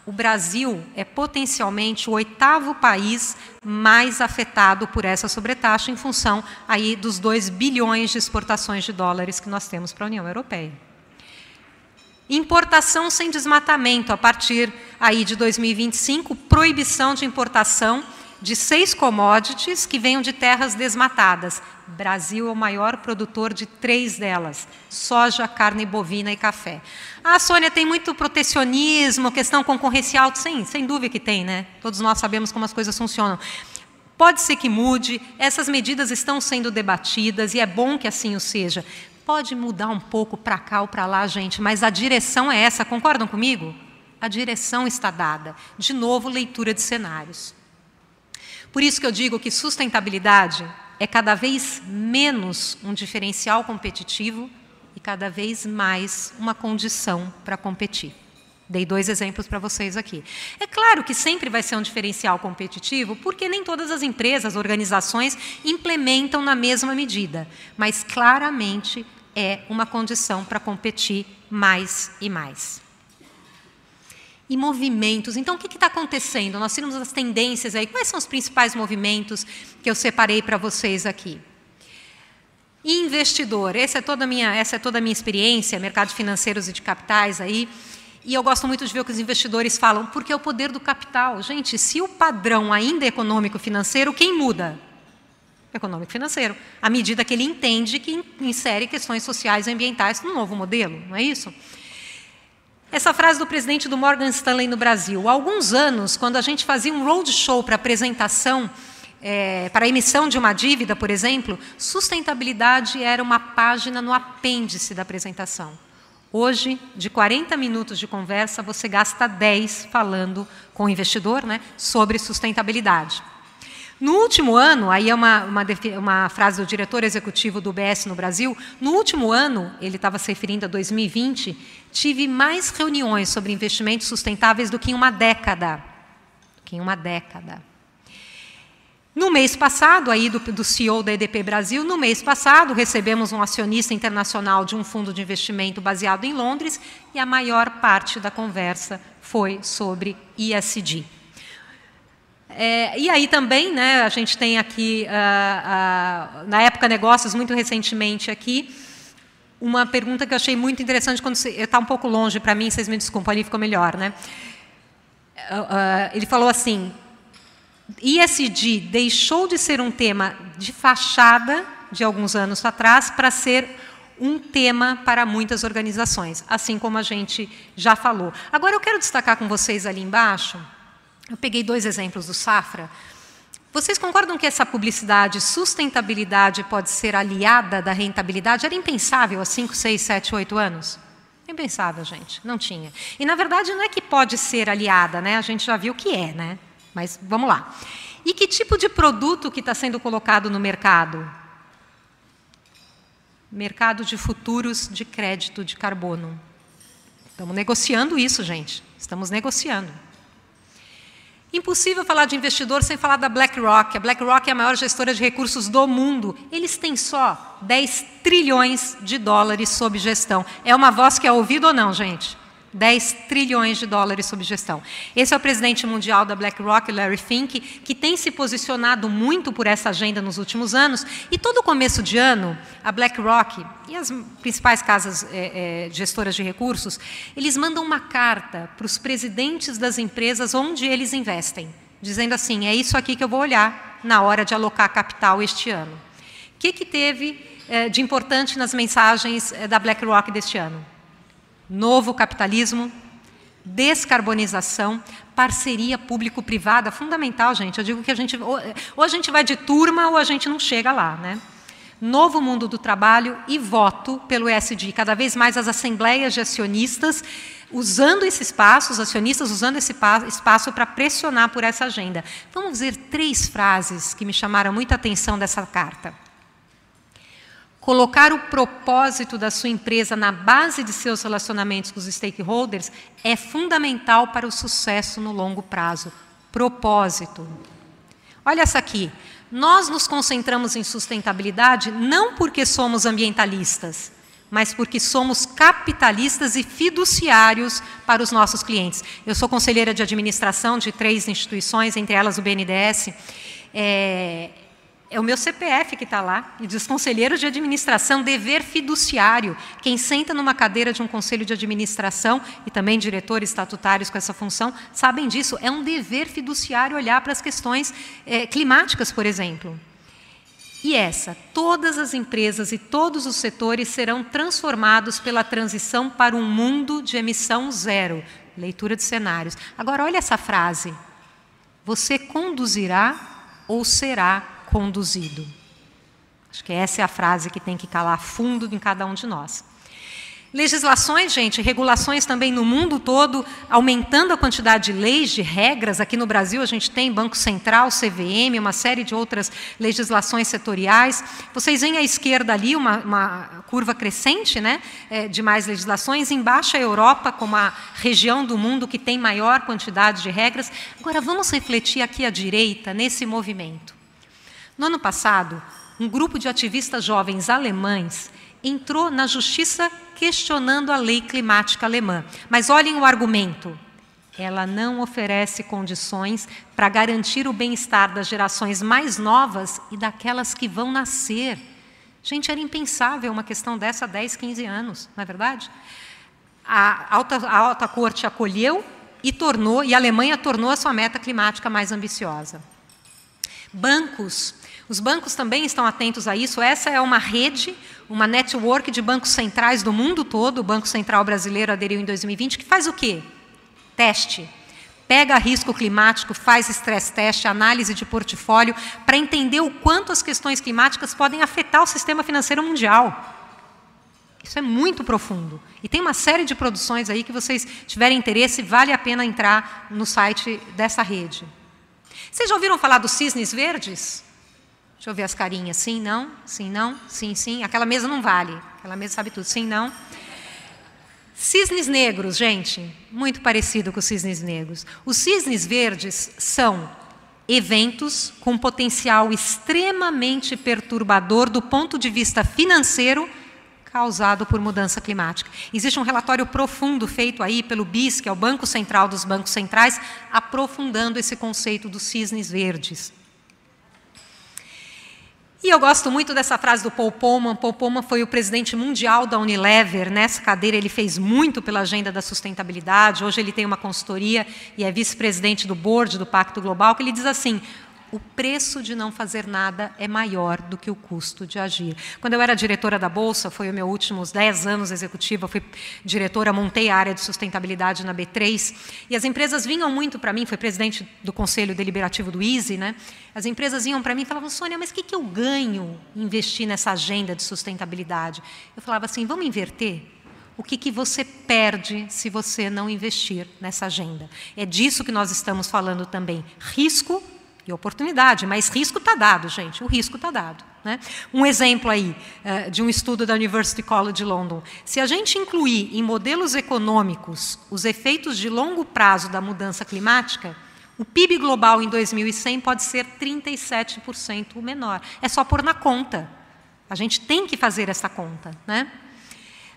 o Brasil é potencialmente o oitavo país mais afetado por essa sobretaxa em função aí dos 2 bilhões de exportações de dólares que nós temos para a União Europeia. Importação sem desmatamento, a partir aí de 2025, proibição de importação de seis commodities que venham de terras desmatadas. Brasil é o maior produtor de três delas: soja, carne bovina e café. Ah, Sônia, tem muito protecionismo, questão concorrencial. Sim, sem dúvida que tem, né? Todos nós sabemos como as coisas funcionam. Pode ser que mude, essas medidas estão sendo debatidas e é bom que assim o seja. Pode mudar um pouco para cá ou para lá, gente, mas a direção é essa, concordam comigo? A direção está dada. De novo, leitura de cenários. Por isso que eu digo que sustentabilidade é cada vez menos um diferencial competitivo e cada vez mais uma condição para competir. Dei dois exemplos para vocês aqui. É claro que sempre vai ser um diferencial competitivo, porque nem todas as empresas, organizações implementam na mesma medida, mas claramente é uma condição para competir mais e mais. E movimentos. Então, o que está acontecendo? Nós temos as tendências aí. Quais são os principais movimentos que eu separei para vocês aqui? Investidor. Essa é toda a minha, essa é toda minha experiência, mercados financeiros e de capitais aí. E eu gosto muito de ver o que os investidores falam, porque é o poder do capital. Gente, se o padrão ainda é econômico-financeiro, quem muda? Econômico-financeiro. À medida que ele entende que insere questões sociais e ambientais no novo modelo, não é isso? Essa frase do presidente do Morgan Stanley no Brasil. Há alguns anos, quando a gente fazia um roadshow para apresentação, é, para a emissão de uma dívida, por exemplo, sustentabilidade era uma página no apêndice da apresentação. Hoje, de 40 minutos de conversa, você gasta 10 falando com o investidor né, sobre sustentabilidade. No último ano, aí é uma, uma, uma, frase do diretor executivo do BS no Brasil, no último ano, ele estava se referindo a 2020, tive mais reuniões sobre investimentos sustentáveis do que em uma década. Do que em uma década. No mês passado, aí do, do CEO da EDP Brasil, no mês passado recebemos um acionista internacional de um fundo de investimento baseado em Londres e a maior parte da conversa foi sobre ISD. É, e aí também, né, a gente tem aqui, uh, uh, na época negócios, muito recentemente aqui, uma pergunta que eu achei muito interessante, quando está um pouco longe para mim, vocês me desculpem, ali ficou melhor. Né? Uh, ele falou assim, ISD deixou de ser um tema de fachada de alguns anos atrás para ser um tema para muitas organizações, assim como a gente já falou. Agora eu quero destacar com vocês ali embaixo, eu peguei dois exemplos do Safra. Vocês concordam que essa publicidade sustentabilidade pode ser aliada da rentabilidade? Era impensável há 5, 6, 7, 8 anos? Impensável, gente. Não tinha. E, na verdade, não é que pode ser aliada, né? A gente já viu que é, né? Mas vamos lá. E que tipo de produto que está sendo colocado no mercado? Mercado de futuros de crédito de carbono. Estamos negociando isso, gente. Estamos negociando. Impossível falar de investidor sem falar da BlackRock. A BlackRock é a maior gestora de recursos do mundo. Eles têm só 10 trilhões de dólares sob gestão. É uma voz que é ouvida ou não, gente? 10 trilhões de dólares sob gestão. Esse é o presidente mundial da BlackRock, Larry Fink, que tem se posicionado muito por essa agenda nos últimos anos. E todo começo de ano, a BlackRock e as principais casas é, é, gestoras de recursos, eles mandam uma carta para os presidentes das empresas onde eles investem, dizendo assim: é isso aqui que eu vou olhar na hora de alocar capital este ano. O que, que teve é, de importante nas mensagens da BlackRock deste ano? Novo capitalismo, descarbonização, parceria público-privada, fundamental, gente. Eu digo que a gente ou, a gente vai de turma ou a gente não chega lá, né? Novo mundo do trabalho e voto pelo ESG. Cada vez mais as assembleias de acionistas usando esse espaço, os acionistas usando esse espaço para pressionar por essa agenda. Vamos ver três frases que me chamaram muita atenção dessa carta. Colocar o propósito da sua empresa na base de seus relacionamentos com os stakeholders é fundamental para o sucesso no longo prazo. Propósito. Olha essa aqui. Nós nos concentramos em sustentabilidade não porque somos ambientalistas, mas porque somos capitalistas e fiduciários para os nossos clientes. Eu sou conselheira de administração de três instituições, entre elas o BNDES. É, é o meu CPF que está lá, e diz conselheiro de administração, dever fiduciário. Quem senta numa cadeira de um conselho de administração, e também diretores estatutários com essa função, sabem disso. É um dever fiduciário olhar para as questões é, climáticas, por exemplo. E essa, todas as empresas e todos os setores serão transformados pela transição para um mundo de emissão zero. Leitura de cenários. Agora, olha essa frase. Você conduzirá ou será conduzido. Acho que essa é a frase que tem que calar fundo em cada um de nós. Legislações, gente, regulações também no mundo todo, aumentando a quantidade de leis, de regras. Aqui no Brasil a gente tem Banco Central, CVM, uma série de outras legislações setoriais. Vocês veem à esquerda ali uma, uma curva crescente né, é, de mais legislações. Embaixo a Europa, como a região do mundo que tem maior quantidade de regras. Agora vamos refletir aqui à direita, nesse movimento. No ano passado, um grupo de ativistas jovens alemães entrou na justiça questionando a lei climática alemã. Mas olhem o argumento. Ela não oferece condições para garantir o bem-estar das gerações mais novas e daquelas que vão nascer. Gente, era impensável uma questão dessa há 10, 15 anos, não é verdade? A alta, a alta corte acolheu e tornou, e a Alemanha tornou a sua meta climática mais ambiciosa. Bancos os bancos também estão atentos a isso. Essa é uma rede, uma network de bancos centrais do mundo todo. O Banco Central Brasileiro aderiu em 2020, que faz o quê? Teste. Pega risco climático, faz stress teste, análise de portfólio, para entender o quanto as questões climáticas podem afetar o sistema financeiro mundial. Isso é muito profundo. E tem uma série de produções aí que vocês tiverem interesse, vale a pena entrar no site dessa rede. Vocês já ouviram falar dos cisnes verdes? Deixa eu ver as carinhas. Sim, não, sim, não, sim, sim. Aquela mesa não vale. Aquela mesa sabe tudo. Sim, não. Cisnes negros, gente, muito parecido com os cisnes negros. Os cisnes verdes são eventos com potencial extremamente perturbador do ponto de vista financeiro causado por mudança climática. Existe um relatório profundo feito aí pelo BIS, que é o Banco Central dos Bancos Centrais, aprofundando esse conceito dos cisnes verdes. E eu gosto muito dessa frase do Paul Polman. Paul Polman foi o presidente mundial da Unilever. Nessa cadeira, ele fez muito pela agenda da sustentabilidade. Hoje, ele tem uma consultoria e é vice-presidente do board do Pacto Global, que ele diz assim: o preço de não fazer nada é maior do que o custo de agir. Quando eu era diretora da Bolsa, foi os meus últimos 10 anos executiva, fui diretora, montei a área de sustentabilidade na B3, e as empresas vinham muito para mim, fui presidente do Conselho Deliberativo do ISE, né? as empresas vinham para mim e falavam, Sônia, mas o que, que eu ganho investir nessa agenda de sustentabilidade? Eu falava assim, vamos inverter? o que, que você perde se você não investir nessa agenda. É disso que nós estamos falando também. Risco e oportunidade, mas risco está dado, gente, o risco está dado. Né? Um exemplo aí uh, de um estudo da University College London. Se a gente incluir em modelos econômicos os efeitos de longo prazo da mudança climática, o PIB global em 2100 pode ser 37% menor. É só pôr na conta. A gente tem que fazer essa conta. Né?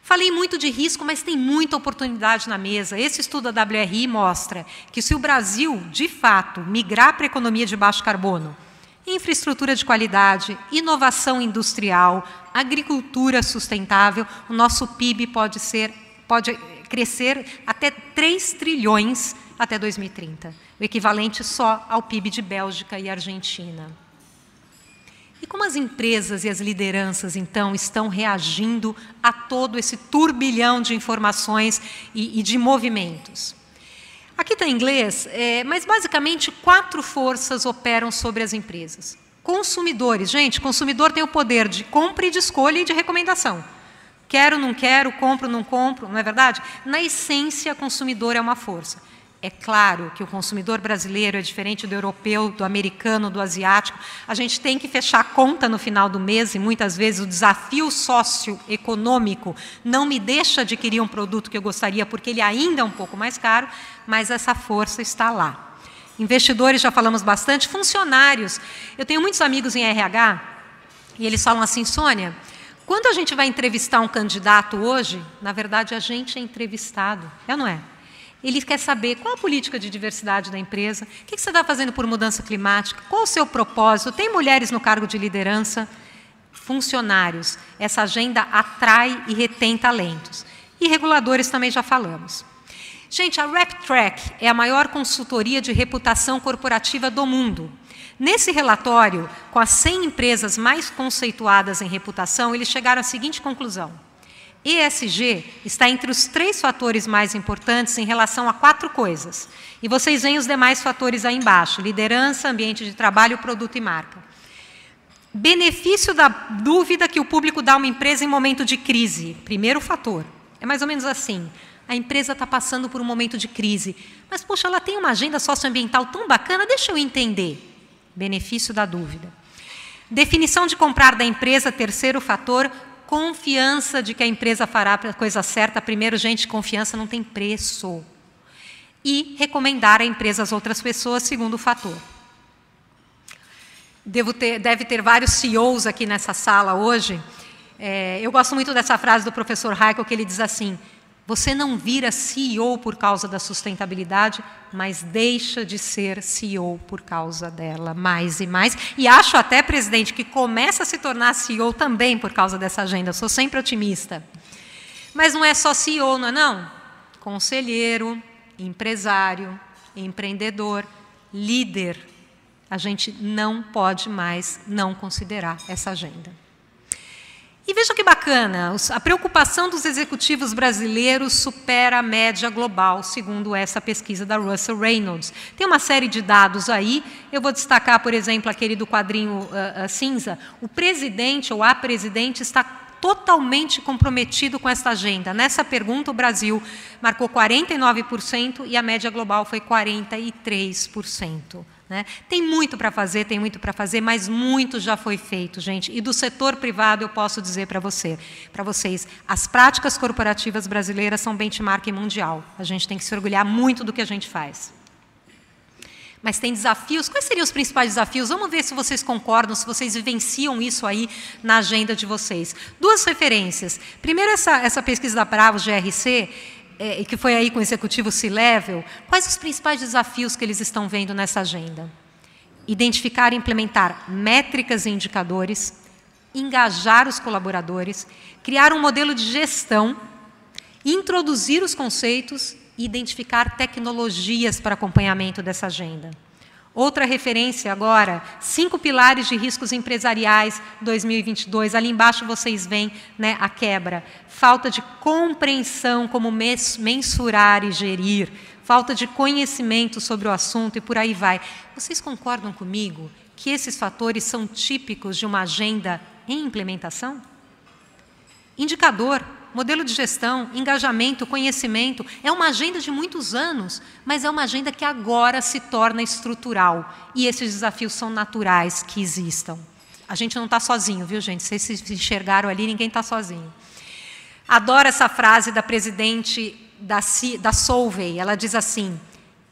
Falei muito de risco, mas tem muita oportunidade na mesa. Esse estudo da WRI mostra que se o Brasil, de fato, migrar para a economia de baixo carbono, infraestrutura de qualidade, inovação industrial, agricultura sustentável, o nosso PIB pode ser pode crescer até 3 trilhões até 2030, o equivalente só ao PIB de Bélgica e Argentina. E como as empresas e as lideranças, então, estão reagindo a todo esse turbilhão de informações e, e de movimentos? Aqui está em inglês, é, mas basicamente quatro forças operam sobre as empresas. Consumidores, gente, consumidor tem o poder de compra e de escolha e de recomendação. Quero, não quero, compro, não compro, não é verdade? Na essência, consumidor é uma força. É claro que o consumidor brasileiro é diferente do europeu, do americano, do asiático. A gente tem que fechar a conta no final do mês e muitas vezes o desafio socioeconômico não me deixa adquirir um produto que eu gostaria porque ele ainda é um pouco mais caro, mas essa força está lá. Investidores, já falamos bastante. Funcionários. Eu tenho muitos amigos em RH e eles falam assim, Sônia, quando a gente vai entrevistar um candidato hoje, na verdade a gente é entrevistado, é ou não é? Ele quer saber qual a política de diversidade da empresa, o que você está fazendo por mudança climática, qual o seu propósito, tem mulheres no cargo de liderança, funcionários. Essa agenda atrai e retém talentos. E reguladores também já falamos. Gente, a RepTrack é a maior consultoria de reputação corporativa do mundo. Nesse relatório, com as 100 empresas mais conceituadas em reputação, eles chegaram à seguinte conclusão: ESG está entre os três fatores mais importantes em relação a quatro coisas. E vocês veem os demais fatores aí embaixo: liderança, ambiente de trabalho, produto e marca. Benefício da dúvida que o público dá a uma empresa em momento de crise. Primeiro fator. É mais ou menos assim. A empresa está passando por um momento de crise, mas, poxa, ela tem uma agenda socioambiental tão bacana, deixa eu entender. Benefício da dúvida. Definição de comprar da empresa, terceiro fator, confiança de que a empresa fará a coisa certa. Primeiro, gente, confiança não tem preço. E recomendar a empresa às outras pessoas, segundo fator. Ter, deve ter vários CEOs aqui nessa sala hoje. É, eu gosto muito dessa frase do professor Heiko, que ele diz assim: você não vira CEO por causa da sustentabilidade, mas deixa de ser CEO por causa dela mais e mais. E acho até, presidente, que começa a se tornar CEO também por causa dessa agenda. Sou sempre otimista. Mas não é só CEO, não é não? Conselheiro, empresário, empreendedor, líder. A gente não pode mais não considerar essa agenda. E veja que bacana, a preocupação dos executivos brasileiros supera a média global, segundo essa pesquisa da Russell Reynolds. Tem uma série de dados aí, eu vou destacar, por exemplo, aquele do quadrinho uh, uh, cinza. O presidente ou a presidente está totalmente comprometido com essa agenda. Nessa pergunta, o Brasil marcou 49% e a média global foi 43%. Né? Tem muito para fazer, tem muito para fazer, mas muito já foi feito, gente. E do setor privado eu posso dizer para você, para vocês, as práticas corporativas brasileiras são benchmark mundial. A gente tem que se orgulhar muito do que a gente faz. Mas tem desafios. Quais seriam os principais desafios? Vamos ver se vocês concordam, se vocês vivenciam isso aí na agenda de vocês. Duas referências. Primeiro, essa, essa pesquisa da Bravo GRC, é, que foi aí com o executivo C-Level, quais os principais desafios que eles estão vendo nessa agenda? Identificar e implementar métricas e indicadores, engajar os colaboradores, criar um modelo de gestão, introduzir os conceitos e identificar tecnologias para acompanhamento dessa agenda. Outra referência agora, cinco pilares de riscos empresariais 2022. Ali embaixo vocês veem né, a quebra. Falta de compreensão como mensurar e gerir. Falta de conhecimento sobre o assunto e por aí vai. Vocês concordam comigo que esses fatores são típicos de uma agenda em implementação? Indicador, modelo de gestão, engajamento, conhecimento, é uma agenda de muitos anos, mas é uma agenda que agora se torna estrutural. E esses desafios são naturais que existam. A gente não está sozinho, viu, gente? Vocês se enxergaram ali, ninguém está sozinho. Adoro essa frase da presidente da, da Solvay. Ela diz assim: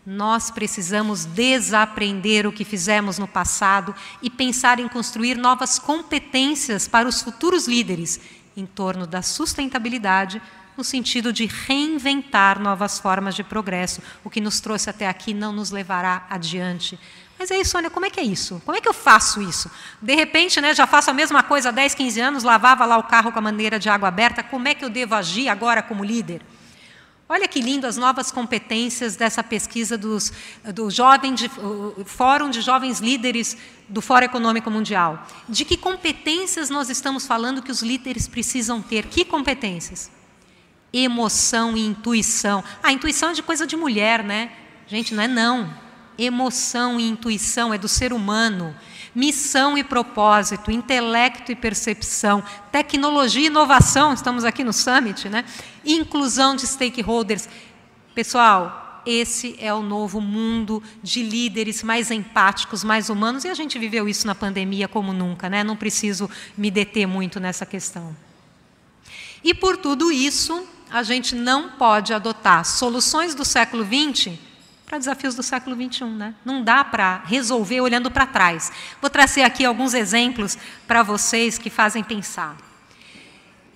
Nós precisamos desaprender o que fizemos no passado e pensar em construir novas competências para os futuros líderes em torno da sustentabilidade, no sentido de reinventar novas formas de progresso. O que nos trouxe até aqui não nos levará adiante. Mas aí, Sônia, como é que é isso? Como é que eu faço isso? De repente, né, já faço a mesma coisa há 10, 15 anos, lavava lá o carro com a maneira de água aberta, como é que eu devo agir agora como líder? Olha que lindo as novas competências dessa pesquisa dos, do jovem de, Fórum de Jovens Líderes do Fórum Econômico Mundial. De que competências nós estamos falando que os líderes precisam ter? Que competências? Emoção e intuição. A ah, intuição é de coisa de mulher, né? Gente, não é não. Emoção e intuição é do ser humano missão e propósito, intelecto e percepção, tecnologia e inovação, estamos aqui no Summit, né? inclusão de stakeholders. Pessoal, esse é o novo mundo de líderes mais empáticos, mais humanos, e a gente viveu isso na pandemia como nunca, né? não preciso me deter muito nessa questão. E por tudo isso, a gente não pode adotar soluções do século XX para desafios do século XXI. Né? Não dá para resolver olhando para trás. Vou trazer aqui alguns exemplos para vocês que fazem pensar.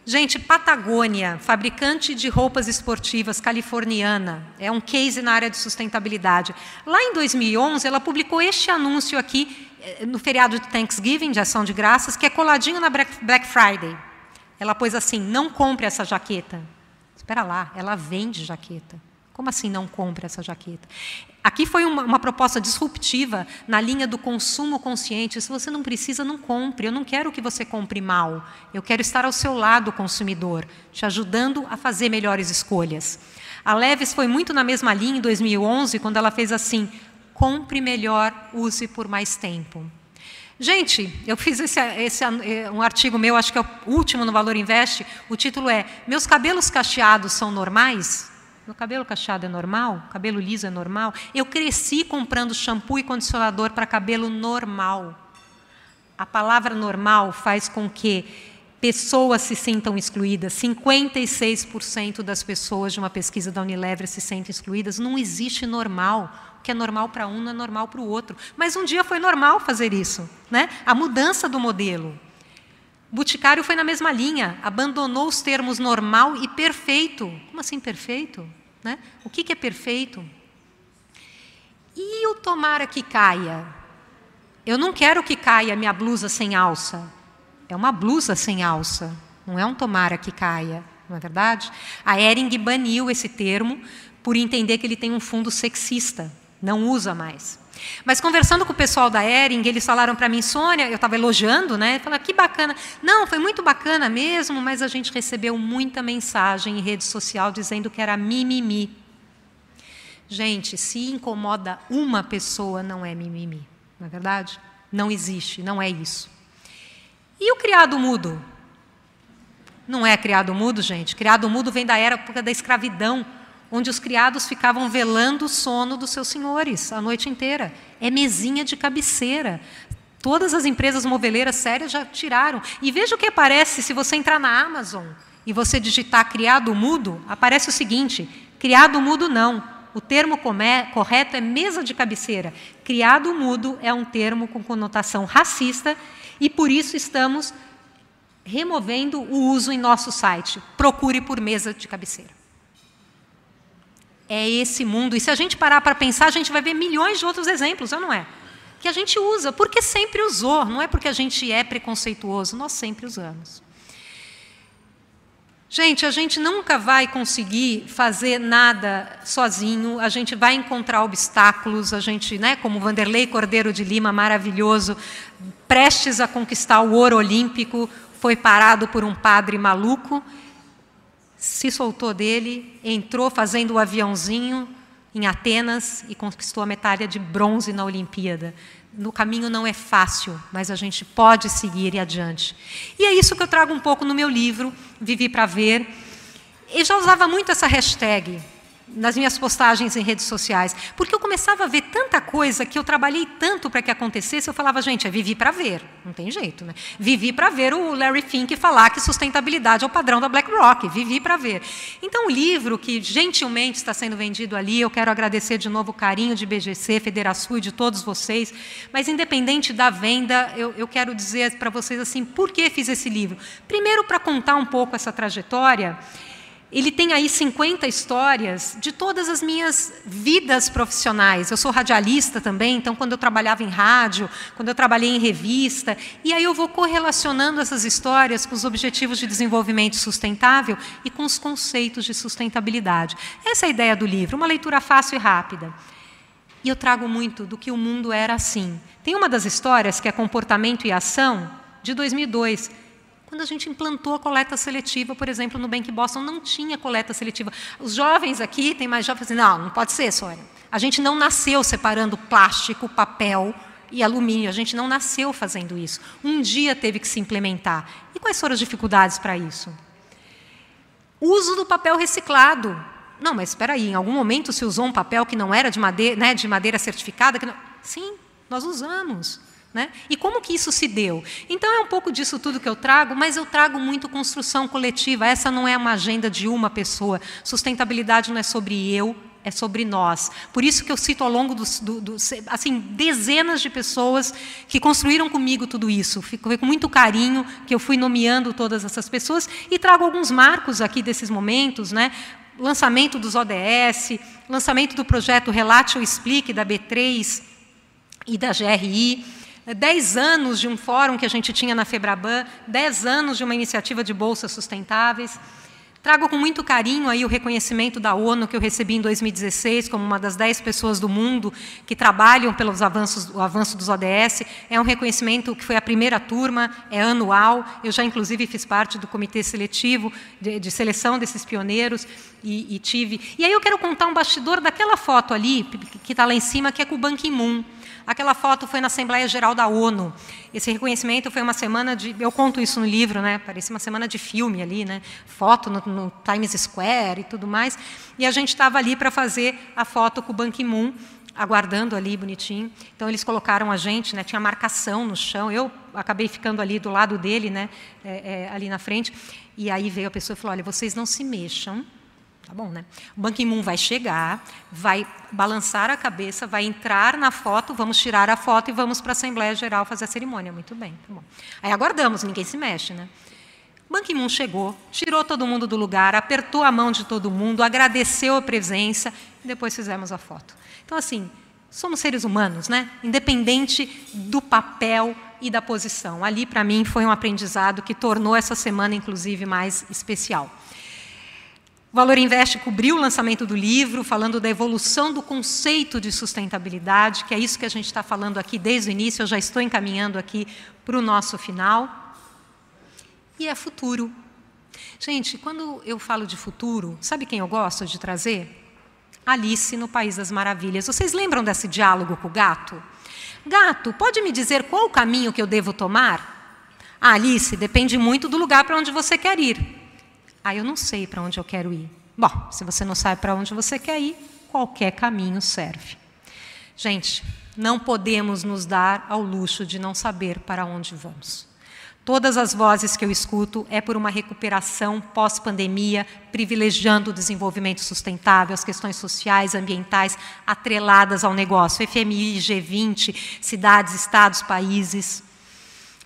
Gente, Patagônia, fabricante de roupas esportivas californiana, é um case na área de sustentabilidade. Lá em 2011, ela publicou este anúncio aqui eh, no feriado de Thanksgiving, de ação de graças, que é coladinho na Black Friday. Ela pôs assim: não compre essa jaqueta. Espera lá, ela vende jaqueta. Como assim não compre essa jaqueta? Aqui foi uma, uma, proposta disruptiva na linha do consumo consciente. Se você não precisa, não compre. Eu não quero que você compre mal. Eu quero estar ao seu lado, consumidor, te ajudando a fazer melhores escolhas. A Leves foi muito na mesma linha em 2011, quando ela fez assim: compre melhor, use por mais tempo. Gente, eu fiz esse, esse, um artigo meu, acho que é o último no Valor Invest. O título é Meus cabelos cacheados são normais? Meu cabelo cacheado é normal? Cabelo liso é normal? Eu cresci comprando shampoo e condicionador para cabelo normal. A palavra normal faz com que pessoas se sintam excluídas. 56% das pessoas de uma pesquisa da Unilever se sentem excluídas. Não existe normal. O que é normal para um não é normal para o outro. Mas um dia foi normal fazer isso. Né? A mudança do modelo. Boticário foi na mesma linha, abandonou os termos normal e perfeito. Como assim perfeito? Né? O que, que é perfeito? E o tomara que caia? Eu não quero que caia minha blusa sem alça. É uma blusa sem alça, não é um tomara que caia, não é verdade? A Ering baniu esse termo por entender que ele tem um fundo sexista, não usa mais. Mas conversando com o pessoal da Ering, eles falaram para mim, Sônia, eu estava elogiando, né? Falaram, que bacana. Não, foi muito bacana mesmo, mas a gente recebeu muita mensagem em rede social dizendo que era mimimi. Gente, se incomoda uma pessoa, não é mimimi, não é verdade? Não existe, não é isso. E o criado mudo? Não é criado mudo, gente. Criado mudo vem da época da escravidão onde os criados ficavam velando o sono dos seus senhores a noite inteira. É mesinha de cabeceira. Todas as empresas moveleiras sérias já tiraram. E veja o que aparece se você entrar na Amazon e você digitar criado mudo, aparece o seguinte: criado mudo não. O termo correto é mesa de cabeceira. Criado mudo é um termo com conotação racista e por isso estamos removendo o uso em nosso site. Procure por mesa de cabeceira. É esse mundo. E se a gente parar para pensar, a gente vai ver milhões de outros exemplos, ou não é? Que a gente usa, porque sempre usou, não é porque a gente é preconceituoso, nós sempre usamos. Gente, a gente nunca vai conseguir fazer nada sozinho, a gente vai encontrar obstáculos, a gente, né, como Vanderlei Cordeiro de Lima, maravilhoso, prestes a conquistar o ouro olímpico, foi parado por um padre maluco se soltou dele, entrou fazendo o aviãozinho em Atenas e conquistou a medalha de bronze na Olimpíada. No caminho não é fácil, mas a gente pode seguir e adiante. E é isso que eu trago um pouco no meu livro, Vivi para Ver. Eu já usava muito essa hashtag, nas minhas postagens em redes sociais, porque eu começava a ver tanta coisa que eu trabalhei tanto para que acontecesse, eu falava, gente, é vivi para ver, não tem jeito, né? Vivi para ver o Larry Fink falar que sustentabilidade é o padrão da BlackRock, vivi para ver. Então, o livro que gentilmente está sendo vendido ali, eu quero agradecer de novo o carinho de BGC, Federação e de todos vocês, mas independente da venda, eu, eu quero dizer para vocês assim, por que fiz esse livro? Primeiro, para contar um pouco essa trajetória, ele tem aí 50 histórias de todas as minhas vidas profissionais. Eu sou radialista também, então quando eu trabalhava em rádio, quando eu trabalhei em revista, e aí eu vou correlacionando essas histórias com os objetivos de desenvolvimento sustentável e com os conceitos de sustentabilidade. Essa é a ideia do livro, uma leitura fácil e rápida. E eu trago muito do que o mundo era assim. Tem uma das histórias que é Comportamento e Ação, de 2002 quando a gente implantou a coleta seletiva, por exemplo, no Bank Boston, não tinha coleta seletiva. Os jovens aqui, tem mais jovens assim, não, não pode ser, Sônia. A gente não nasceu separando plástico, papel e alumínio, a gente não nasceu fazendo isso. Um dia teve que se implementar. E quais foram as dificuldades para isso? Uso do papel reciclado. Não, mas espera aí, em algum momento se usou um papel que não era de madeira, né, de madeira certificada? Não... Sim, nós usamos. Né? E como que isso se deu? Então é um pouco disso tudo que eu trago, mas eu trago muito construção coletiva. Essa não é uma agenda de uma pessoa. Sustentabilidade não é sobre eu, é sobre nós. Por isso que eu cito ao longo dos, do, do, assim, dezenas de pessoas que construíram comigo tudo isso. Fico com muito carinho que eu fui nomeando todas essas pessoas e trago alguns marcos aqui desses momentos, né? Lançamento dos ODS, lançamento do projeto Relate ou Explique da B3 e da GRI, dez anos de um fórum que a gente tinha na Febraban, dez anos de uma iniciativa de bolsas sustentáveis. Trago com muito carinho aí o reconhecimento da ONU que eu recebi em 2016 como uma das dez pessoas do mundo que trabalham pelos avanços, o avanço dos ODS. É um reconhecimento que foi a primeira turma, é anual. Eu já inclusive fiz parte do comitê seletivo de, de seleção desses pioneiros e, e, tive. E aí eu quero contar um bastidor daquela foto ali que está lá em cima, que é com o Ban Ki-moon. Aquela foto foi na Assembleia Geral da ONU. Esse reconhecimento foi uma semana de. Eu conto isso no livro, né? Parecia uma semana de filme ali, né? Foto no, no Times Square e tudo mais. E a gente estava ali para fazer a foto com o Ban Ki-moon aguardando ali bonitinho. Então eles colocaram a gente, né? Tinha marcação no chão. Eu acabei ficando ali do lado dele, né? É, é, ali na frente. E aí veio a pessoa e falou: olha, vocês não se mexam. Tá bom, né? O Ban Ki-moon vai chegar, vai balançar a cabeça, vai entrar na foto, vamos tirar a foto e vamos para a Assembleia Geral fazer a cerimônia. Muito bem, tá bom. Aí aguardamos, ninguém se mexe, né? Ban Ki-moon chegou, tirou todo mundo do lugar, apertou a mão de todo mundo, agradeceu a presença e depois fizemos a foto. Então, assim, somos seres humanos, né? Independente do papel e da posição. Ali, para mim, foi um aprendizado que tornou essa semana, inclusive, mais especial. O Valor Invest cobriu o lançamento do livro, falando da evolução do conceito de sustentabilidade, que é isso que a gente está falando aqui desde o início, eu já estou encaminhando aqui para o nosso final. E é futuro. Gente, quando eu falo de futuro, sabe quem eu gosto de trazer? Alice no País das Maravilhas. Vocês lembram desse diálogo com o gato? Gato, pode me dizer qual o caminho que eu devo tomar? Ah, Alice, depende muito do lugar para onde você quer ir. Ah, eu não sei para onde eu quero ir. Bom, se você não sabe para onde você quer ir, qualquer caminho serve. Gente, não podemos nos dar ao luxo de não saber para onde vamos. Todas as vozes que eu escuto é por uma recuperação pós-pandemia, privilegiando o desenvolvimento sustentável, as questões sociais, ambientais, atreladas ao negócio. FMI, G20, cidades, estados, países.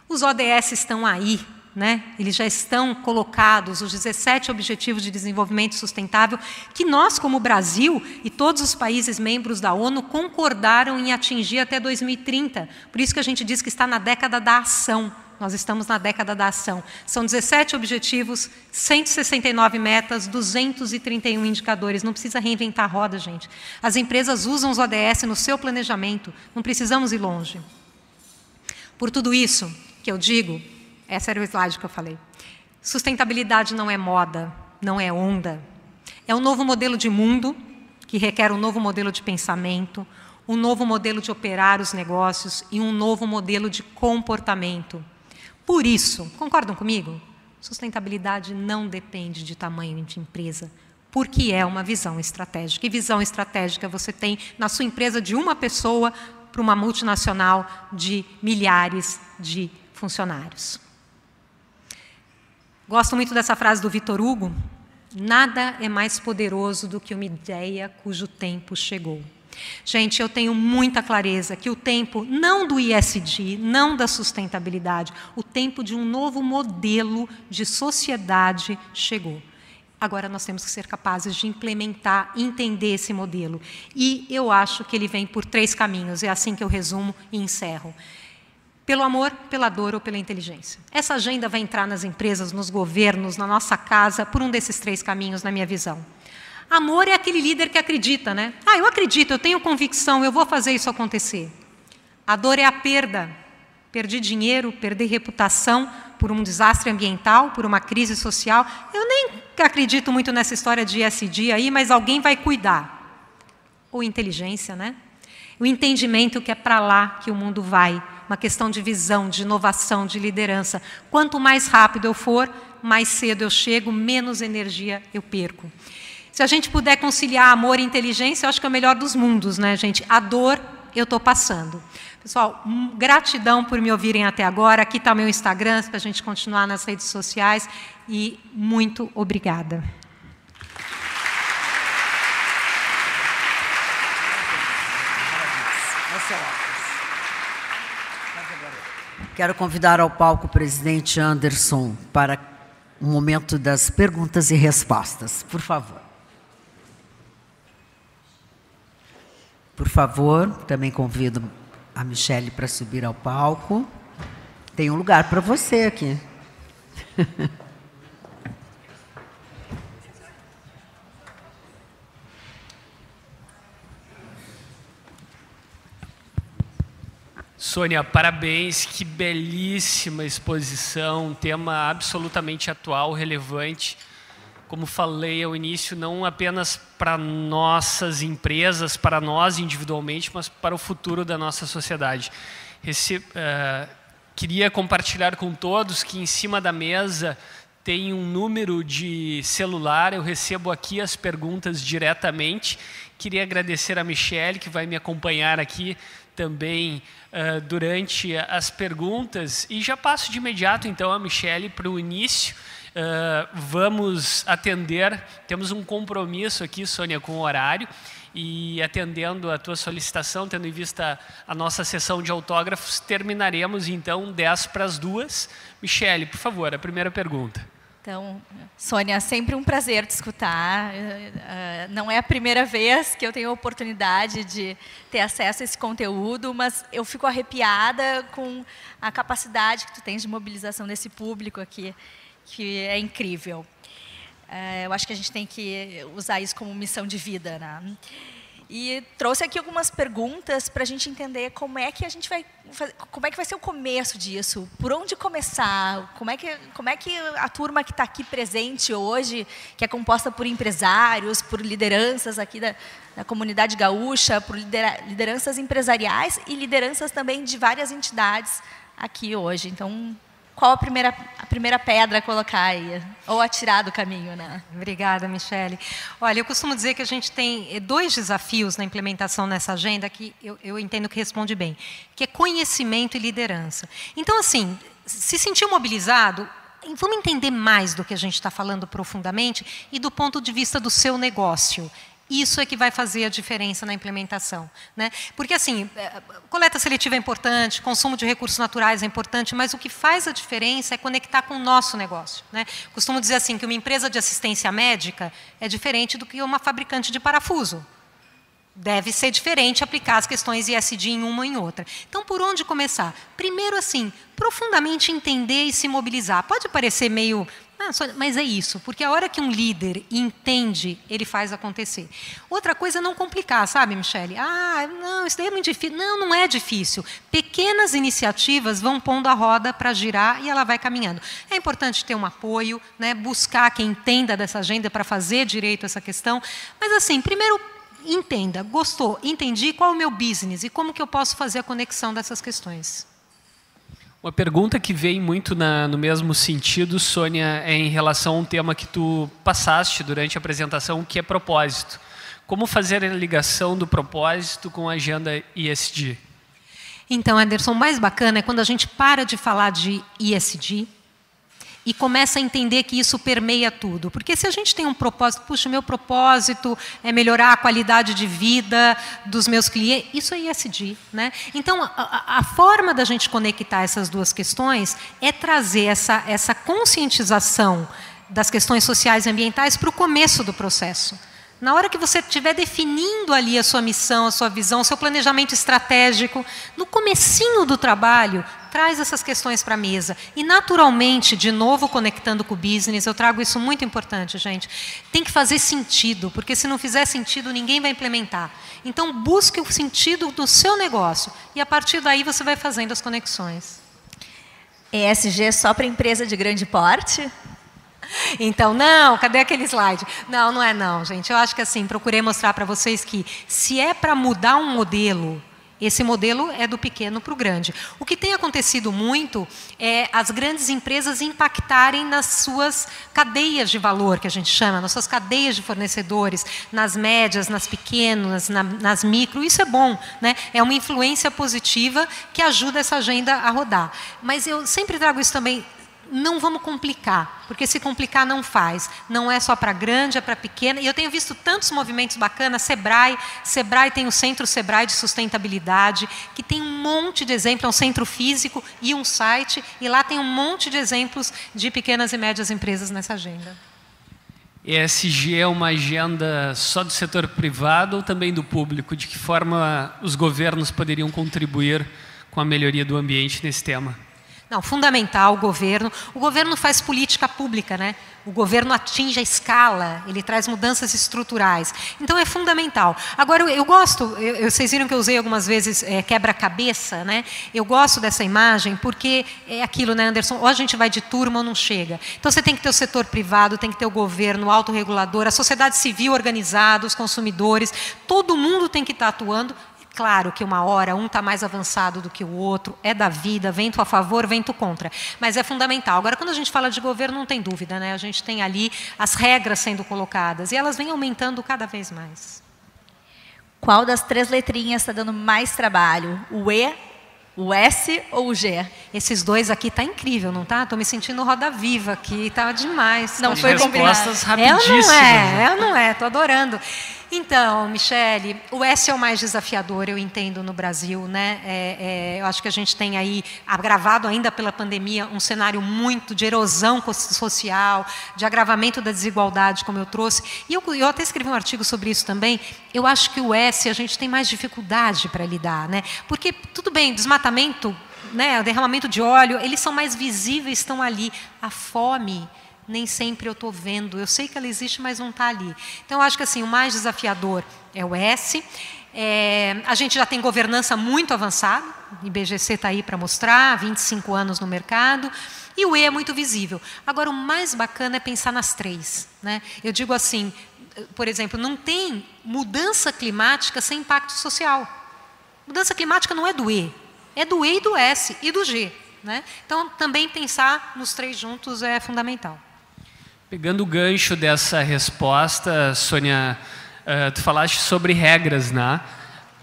Os ODS estão aí, né? eles já estão colocados, os 17 Objetivos de Desenvolvimento Sustentável, que nós, como Brasil e todos os países membros da ONU, concordaram em atingir até 2030. Por isso que a gente diz que está na década da ação. Nós estamos na década da ação. São 17 objetivos, 169 metas, 231 indicadores. Não precisa reinventar a roda, gente. As empresas usam os ODS no seu planejamento. Não precisamos ir longe. Por tudo isso que eu digo, esse era o slide que eu falei. Sustentabilidade não é moda, não é onda. É um novo modelo de mundo que requer um novo modelo de pensamento, um novo modelo de operar os negócios e um novo modelo de comportamento. Por isso, concordam comigo? Sustentabilidade não depende de tamanho de empresa, porque é uma visão estratégica. E visão estratégica você tem na sua empresa de uma pessoa para uma multinacional de milhares de funcionários. Gosto muito dessa frase do Vitor Hugo: nada é mais poderoso do que uma ideia cujo tempo chegou. Gente, eu tenho muita clareza que o tempo, não do ISD, não da sustentabilidade, o tempo de um novo modelo de sociedade chegou. Agora nós temos que ser capazes de implementar, entender esse modelo. E eu acho que ele vem por três caminhos, é assim que eu resumo e encerro. Pelo amor, pela dor ou pela inteligência. Essa agenda vai entrar nas empresas, nos governos, na nossa casa, por um desses três caminhos, na minha visão. Amor é aquele líder que acredita, né? Ah, eu acredito, eu tenho convicção, eu vou fazer isso acontecer. A dor é a perda. Perdi dinheiro, perdi reputação por um desastre ambiental, por uma crise social. Eu nem acredito muito nessa história de ESG aí, mas alguém vai cuidar. Ou inteligência, né? O entendimento que é para lá que o mundo vai. Uma questão de visão, de inovação, de liderança. Quanto mais rápido eu for, mais cedo eu chego, menos energia eu perco. Se a gente puder conciliar amor e inteligência, eu acho que é o melhor dos mundos, né, gente? A dor eu estou passando. Pessoal, gratidão por me ouvirem até agora. Aqui está meu Instagram para a gente continuar nas redes sociais. E muito obrigada. Quero convidar ao palco o presidente Anderson para o momento das perguntas e respostas. Por favor. Por favor, também convido a Michelle para subir ao palco. Tem um lugar para você aqui. Sônia, parabéns, que belíssima exposição, um tema absolutamente atual, relevante. como falei ao início, não apenas para nossas empresas, para nós individualmente, mas para o futuro da nossa sociedade. Rece uh, queria compartilhar com todos que em cima da mesa tem um número de celular, eu recebo aqui as perguntas diretamente. Queria agradecer a Michelle, que vai me acompanhar aqui também uh, durante as perguntas. E já passo de imediato, então, a Michelle para o início Uh, vamos atender, temos um compromisso aqui, Sônia, com o horário, e atendendo a tua solicitação, tendo em vista a nossa sessão de autógrafos, terminaremos então 10 para as duas. Michele, por favor, a primeira pergunta. Então, Sônia, sempre um prazer te escutar. Uh, não é a primeira vez que eu tenho a oportunidade de ter acesso a esse conteúdo, mas eu fico arrepiada com a capacidade que tu tens de mobilização desse público aqui que é incrível. É, eu acho que a gente tem que usar isso como missão de vida, né? E trouxe aqui algumas perguntas para a gente entender como é que a gente vai, como é que vai ser o começo disso, por onde começar, como é que, como é que a turma que está aqui presente hoje, que é composta por empresários, por lideranças aqui da, da comunidade gaúcha, por lideranças empresariais e lideranças também de várias entidades aqui hoje. Então, qual a primeira, a primeira pedra a colocar aí? Ou a tirar do caminho, né? Obrigada, Michele. Olha, eu costumo dizer que a gente tem eh, dois desafios na implementação nessa agenda que eu, eu entendo que responde bem, que é conhecimento e liderança. Então, assim, se sentir mobilizado, vamos entender mais do que a gente está falando profundamente e do ponto de vista do seu negócio. Isso é que vai fazer a diferença na implementação. Né? Porque, assim, é, coleta seletiva é importante, consumo de recursos naturais é importante, mas o que faz a diferença é conectar com o nosso negócio. Né? Costumo dizer assim, que uma empresa de assistência médica é diferente do que uma fabricante de parafuso. Deve ser diferente aplicar as questões ISD em uma ou em outra. Então, por onde começar? Primeiro, assim, profundamente entender e se mobilizar. Pode parecer meio ah, só, mas é isso, porque a hora que um líder entende, ele faz acontecer. Outra coisa é não complicar, sabe, Michele? Ah, não, isso daí é muito difícil. Não, não é difícil. Pequenas iniciativas vão pondo a roda para girar e ela vai caminhando. É importante ter um apoio, né, buscar quem entenda dessa agenda para fazer direito essa questão. Mas, assim, primeiro, entenda, gostou, entendi qual é o meu business e como que eu posso fazer a conexão dessas questões. Uma pergunta que vem muito na, no mesmo sentido, Sônia, é em relação a um tema que tu passaste durante a apresentação, que é propósito. Como fazer a ligação do propósito com a agenda ISD? Então, Anderson, o mais bacana é quando a gente para de falar de ISD e começa a entender que isso permeia tudo. Porque se a gente tem um propósito, puxa, meu propósito é melhorar a qualidade de vida dos meus clientes, isso é ISD. Né? Então, a, a forma da gente conectar essas duas questões é trazer essa, essa conscientização das questões sociais e ambientais para o começo do processo. Na hora que você estiver definindo ali a sua missão, a sua visão, o seu planejamento estratégico, no comecinho do trabalho, traz essas questões para a mesa. E, naturalmente, de novo conectando com o business, eu trago isso muito importante, gente. Tem que fazer sentido, porque se não fizer sentido, ninguém vai implementar. Então, busque o sentido do seu negócio. E, a partir daí, você vai fazendo as conexões. ESG só para empresa de grande porte? Então, não, cadê aquele slide? Não, não é não, gente. Eu acho que assim, procurei mostrar para vocês que se é para mudar um modelo, esse modelo é do pequeno para o grande. O que tem acontecido muito é as grandes empresas impactarem nas suas cadeias de valor, que a gente chama, nas suas cadeias de fornecedores, nas médias, nas pequenas, na, nas micro. Isso é bom, né? é uma influência positiva que ajuda essa agenda a rodar. Mas eu sempre trago isso também não vamos complicar, porque se complicar não faz. Não é só para grande, é para pequena. E eu tenho visto tantos movimentos bacanas, Sebrae, Sebrae tem o Centro Sebrae de Sustentabilidade, que tem um monte de exemplos, é um centro físico e um site, e lá tem um monte de exemplos de pequenas e médias empresas nessa agenda. ESG é uma agenda só do setor privado ou também do público? De que forma os governos poderiam contribuir com a melhoria do ambiente nesse tema? Não, fundamental o governo. O governo faz política pública, né? O governo atinge a escala, ele traz mudanças estruturais. Então é fundamental. Agora, eu, eu gosto, eu, vocês viram que eu usei algumas vezes é, quebra-cabeça, né? Eu gosto dessa imagem porque é aquilo, né, Anderson? Ou a gente vai de turma ou não chega. Então você tem que ter o setor privado, tem que ter o governo, o autorregulador, a sociedade civil organizada, os consumidores, todo mundo tem que estar atuando Claro que uma hora um está mais avançado do que o outro, é da vida, vento a favor, vento contra. Mas é fundamental. Agora, quando a gente fala de governo, não tem dúvida, né? A gente tem ali as regras sendo colocadas e elas vêm aumentando cada vez mais. Qual das três letrinhas está dando mais trabalho? O E, o S ou o G? Esses dois aqui tá incrível, não tá? Tô me sentindo roda viva aqui, tá demais. Não tá foi respostas rapidíssimas. É, não é, eu não é, tô adorando. Então, Michele, o S é o mais desafiador, eu entendo, no Brasil. Né? É, é, eu acho que a gente tem aí, agravado ainda pela pandemia, um cenário muito de erosão social, de agravamento da desigualdade, como eu trouxe. E eu, eu até escrevi um artigo sobre isso também. Eu acho que o S a gente tem mais dificuldade para lidar. Né? Porque, tudo bem, desmatamento, né, derramamento de óleo, eles são mais visíveis, estão ali. A fome nem sempre eu estou vendo. Eu sei que ela existe, mas não está ali. Então, eu acho que assim, o mais desafiador é o S. É, a gente já tem governança muito avançada, IBGC está aí para mostrar, 25 anos no mercado, e o E é muito visível. Agora, o mais bacana é pensar nas três. Né? Eu digo assim, por exemplo, não tem mudança climática sem impacto social. Mudança climática não é do E, é do E e do S e do G. Né? Então, também pensar nos três juntos é fundamental. Pegando o gancho dessa resposta, Sônia, uh, tu falaste sobre regras, né?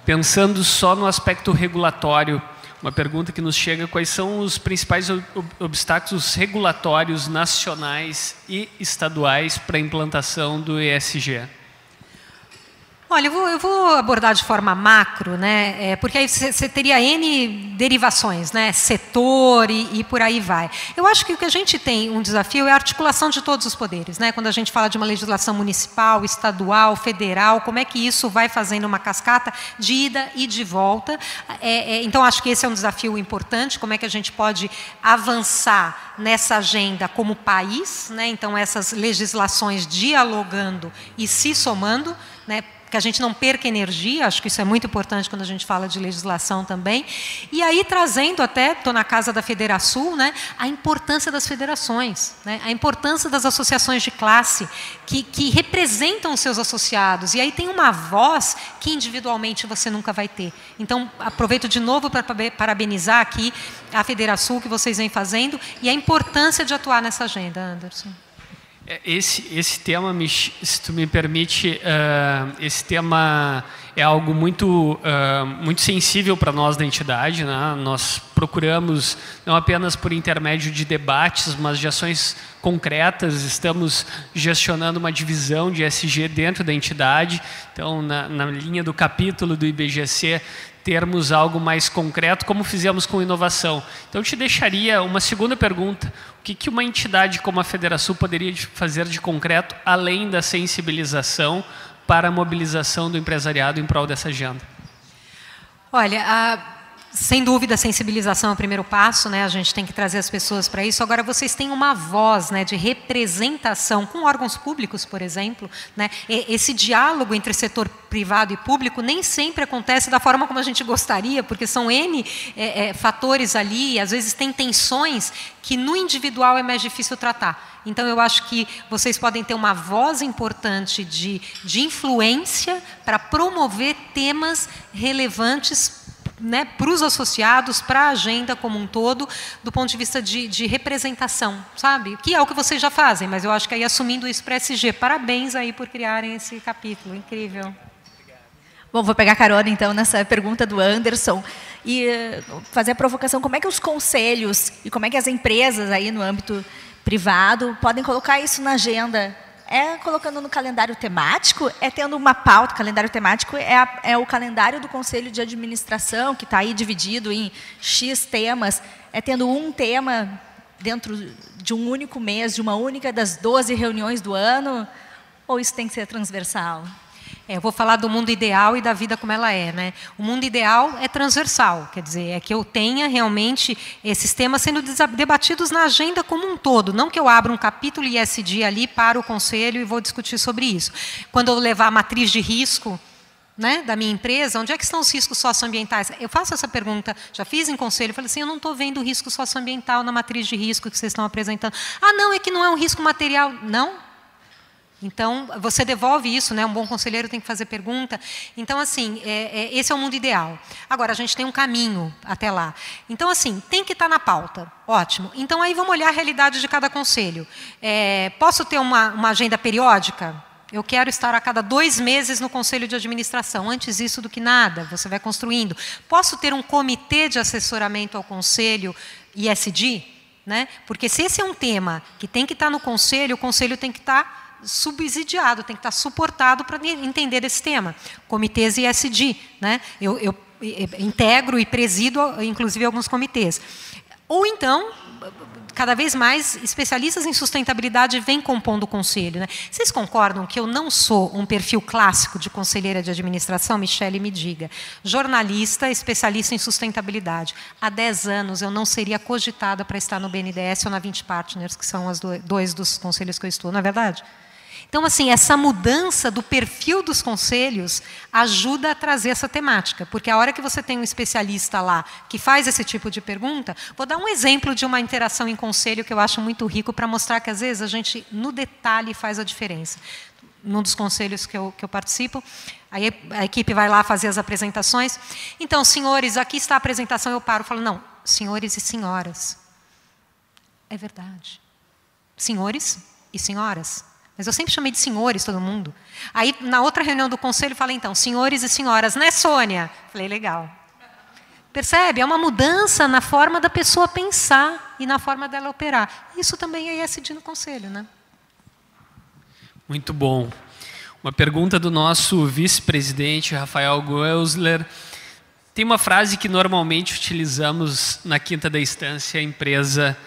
Pensando só no aspecto regulatório, uma pergunta que nos chega: quais são os principais ob obstáculos regulatórios nacionais e estaduais para a implantação do ESG? Olha, eu vou, eu vou, abordar de forma macro, né? É, porque aí você teria N derivações, né? Setor e, e, por aí vai. Eu acho que o que a gente tem um desafio é a articulação de todos os poderes, né? Quando a gente fala de uma legislação municipal, estadual, federal, como é que isso vai fazendo uma cascata de ida e de volta. É, é, então, acho que esse é um desafio importante, como é que a gente pode avançar nessa agenda como país, né? Então, essas legislações dialogando e se somando, né? Que a gente não perca energia, acho que isso é muito importante quando a gente fala de legislação também. E aí trazendo até, estou na casa da Federação, né, a importância das federações, né, a importância das associações de classe que, que representam os seus associados. E aí tem uma voz que individualmente você nunca vai ter. Então, aproveito de novo para parabenizar aqui a Federação que vocês vêm fazendo e a importância de atuar nessa agenda, Anderson. É, esse, esse tema, se tu me permite, uh, esse tema é algo muito, uh, muito sensível para nós da entidade. Né? Nós procuramos, não apenas por intermédio de debates, mas de ações concretas, estamos gestionando uma divisão de SG dentro da entidade. Então, na, na linha do capítulo do IBGC, termos algo mais concreto, como fizemos com inovação. Então, eu te deixaria uma segunda pergunta. O que, que uma entidade como a Federação poderia fazer de concreto, além da sensibilização para a mobilização do empresariado em prol dessa agenda? Olha, a sem dúvida, a sensibilização é o primeiro passo, né? A gente tem que trazer as pessoas para isso. Agora, vocês têm uma voz, né, de representação com órgãos públicos, por exemplo, né? Esse diálogo entre setor privado e público nem sempre acontece da forma como a gente gostaria, porque são n é, é, fatores ali. E às vezes tem tensões que no individual é mais difícil tratar. Então, eu acho que vocês podem ter uma voz importante de, de influência para promover temas relevantes né, para os associados, para a agenda como um todo, do ponto de vista de, de, representação, sabe? Que é o que vocês já fazem, mas eu acho que aí assumindo isso para a SG. Parabéns aí por criarem esse capítulo, incrível. Bom, vou pegar carona então nessa pergunta do Anderson e eh, fazer a provocação, como é que os conselhos e como é que as empresas aí no âmbito privado podem colocar isso na agenda é colocando no calendário temático, é tendo uma pauta. O calendário temático é, a, é o calendário do Conselho de Administração, que está aí dividido em X temas. É tendo um tema dentro de um único mês, de uma única das 12 reuniões do ano, ou isso tem que ser transversal? É, eu vou falar do mundo ideal e da vida como ela é. Né? O mundo ideal é transversal, quer dizer, é que eu tenha realmente esses temas sendo debatidos na agenda como um todo, não que eu abra um capítulo ISD ali para o conselho e vou discutir sobre isso. Quando eu levar a matriz de risco, né, da minha empresa, onde é que estão os riscos socioambientais? Eu faço essa pergunta, já fiz em conselho, falei assim, eu não estou vendo o risco socioambiental na matriz de risco que vocês estão apresentando. Ah, não, é que não é um risco material. Não, então, você devolve isso, né? um bom conselheiro tem que fazer pergunta. Então, assim, é, é, esse é o mundo ideal. Agora, a gente tem um caminho até lá. Então, assim, tem que estar na pauta. Ótimo. Então, aí vamos olhar a realidade de cada conselho. É, posso ter uma, uma agenda periódica? Eu quero estar a cada dois meses no conselho de administração. Antes isso do que nada, você vai construindo. Posso ter um comitê de assessoramento ao conselho ISD? Né? Porque se esse é um tema que tem que estar no conselho, o conselho tem que estar subsidiado, tem que estar suportado para entender esse tema. Comitês ISD, né? Eu, eu, integro e presido, inclusive, alguns comitês. Ou então, cada vez mais especialistas em sustentabilidade vêm compondo o conselho. Né? Vocês concordam que eu não sou um perfil clássico de conselheira de administração? Michele, me diga. Jornalista, especialista em sustentabilidade. Há 10 anos eu não seria cogitada para estar no BNDES ou na 20 Partners, que são os dois dos conselhos que eu estou, não é verdade? Então, assim, essa mudança do perfil dos conselhos ajuda a trazer essa temática, porque a hora que você tem um especialista lá que faz esse tipo de pergunta, vou dar um exemplo de uma interação em conselho que eu acho muito rico para mostrar que às vezes a gente, no detalhe, faz a diferença. Num dos conselhos que eu, que eu participo, aí a equipe vai lá fazer as apresentações. Então, senhores, aqui está a apresentação, eu paro falo, não, senhores e senhoras. É verdade. Senhores e senhoras. Mas eu sempre chamei de senhores todo mundo. Aí, na outra reunião do conselho, falei, então, senhores e senhoras, né, Sônia? Falei, legal. Percebe? É uma mudança na forma da pessoa pensar e na forma dela operar. Isso também é ISD no conselho, né? Muito bom. Uma pergunta do nosso vice-presidente, Rafael Goelsler. Tem uma frase que normalmente utilizamos na quinta da instância, empresa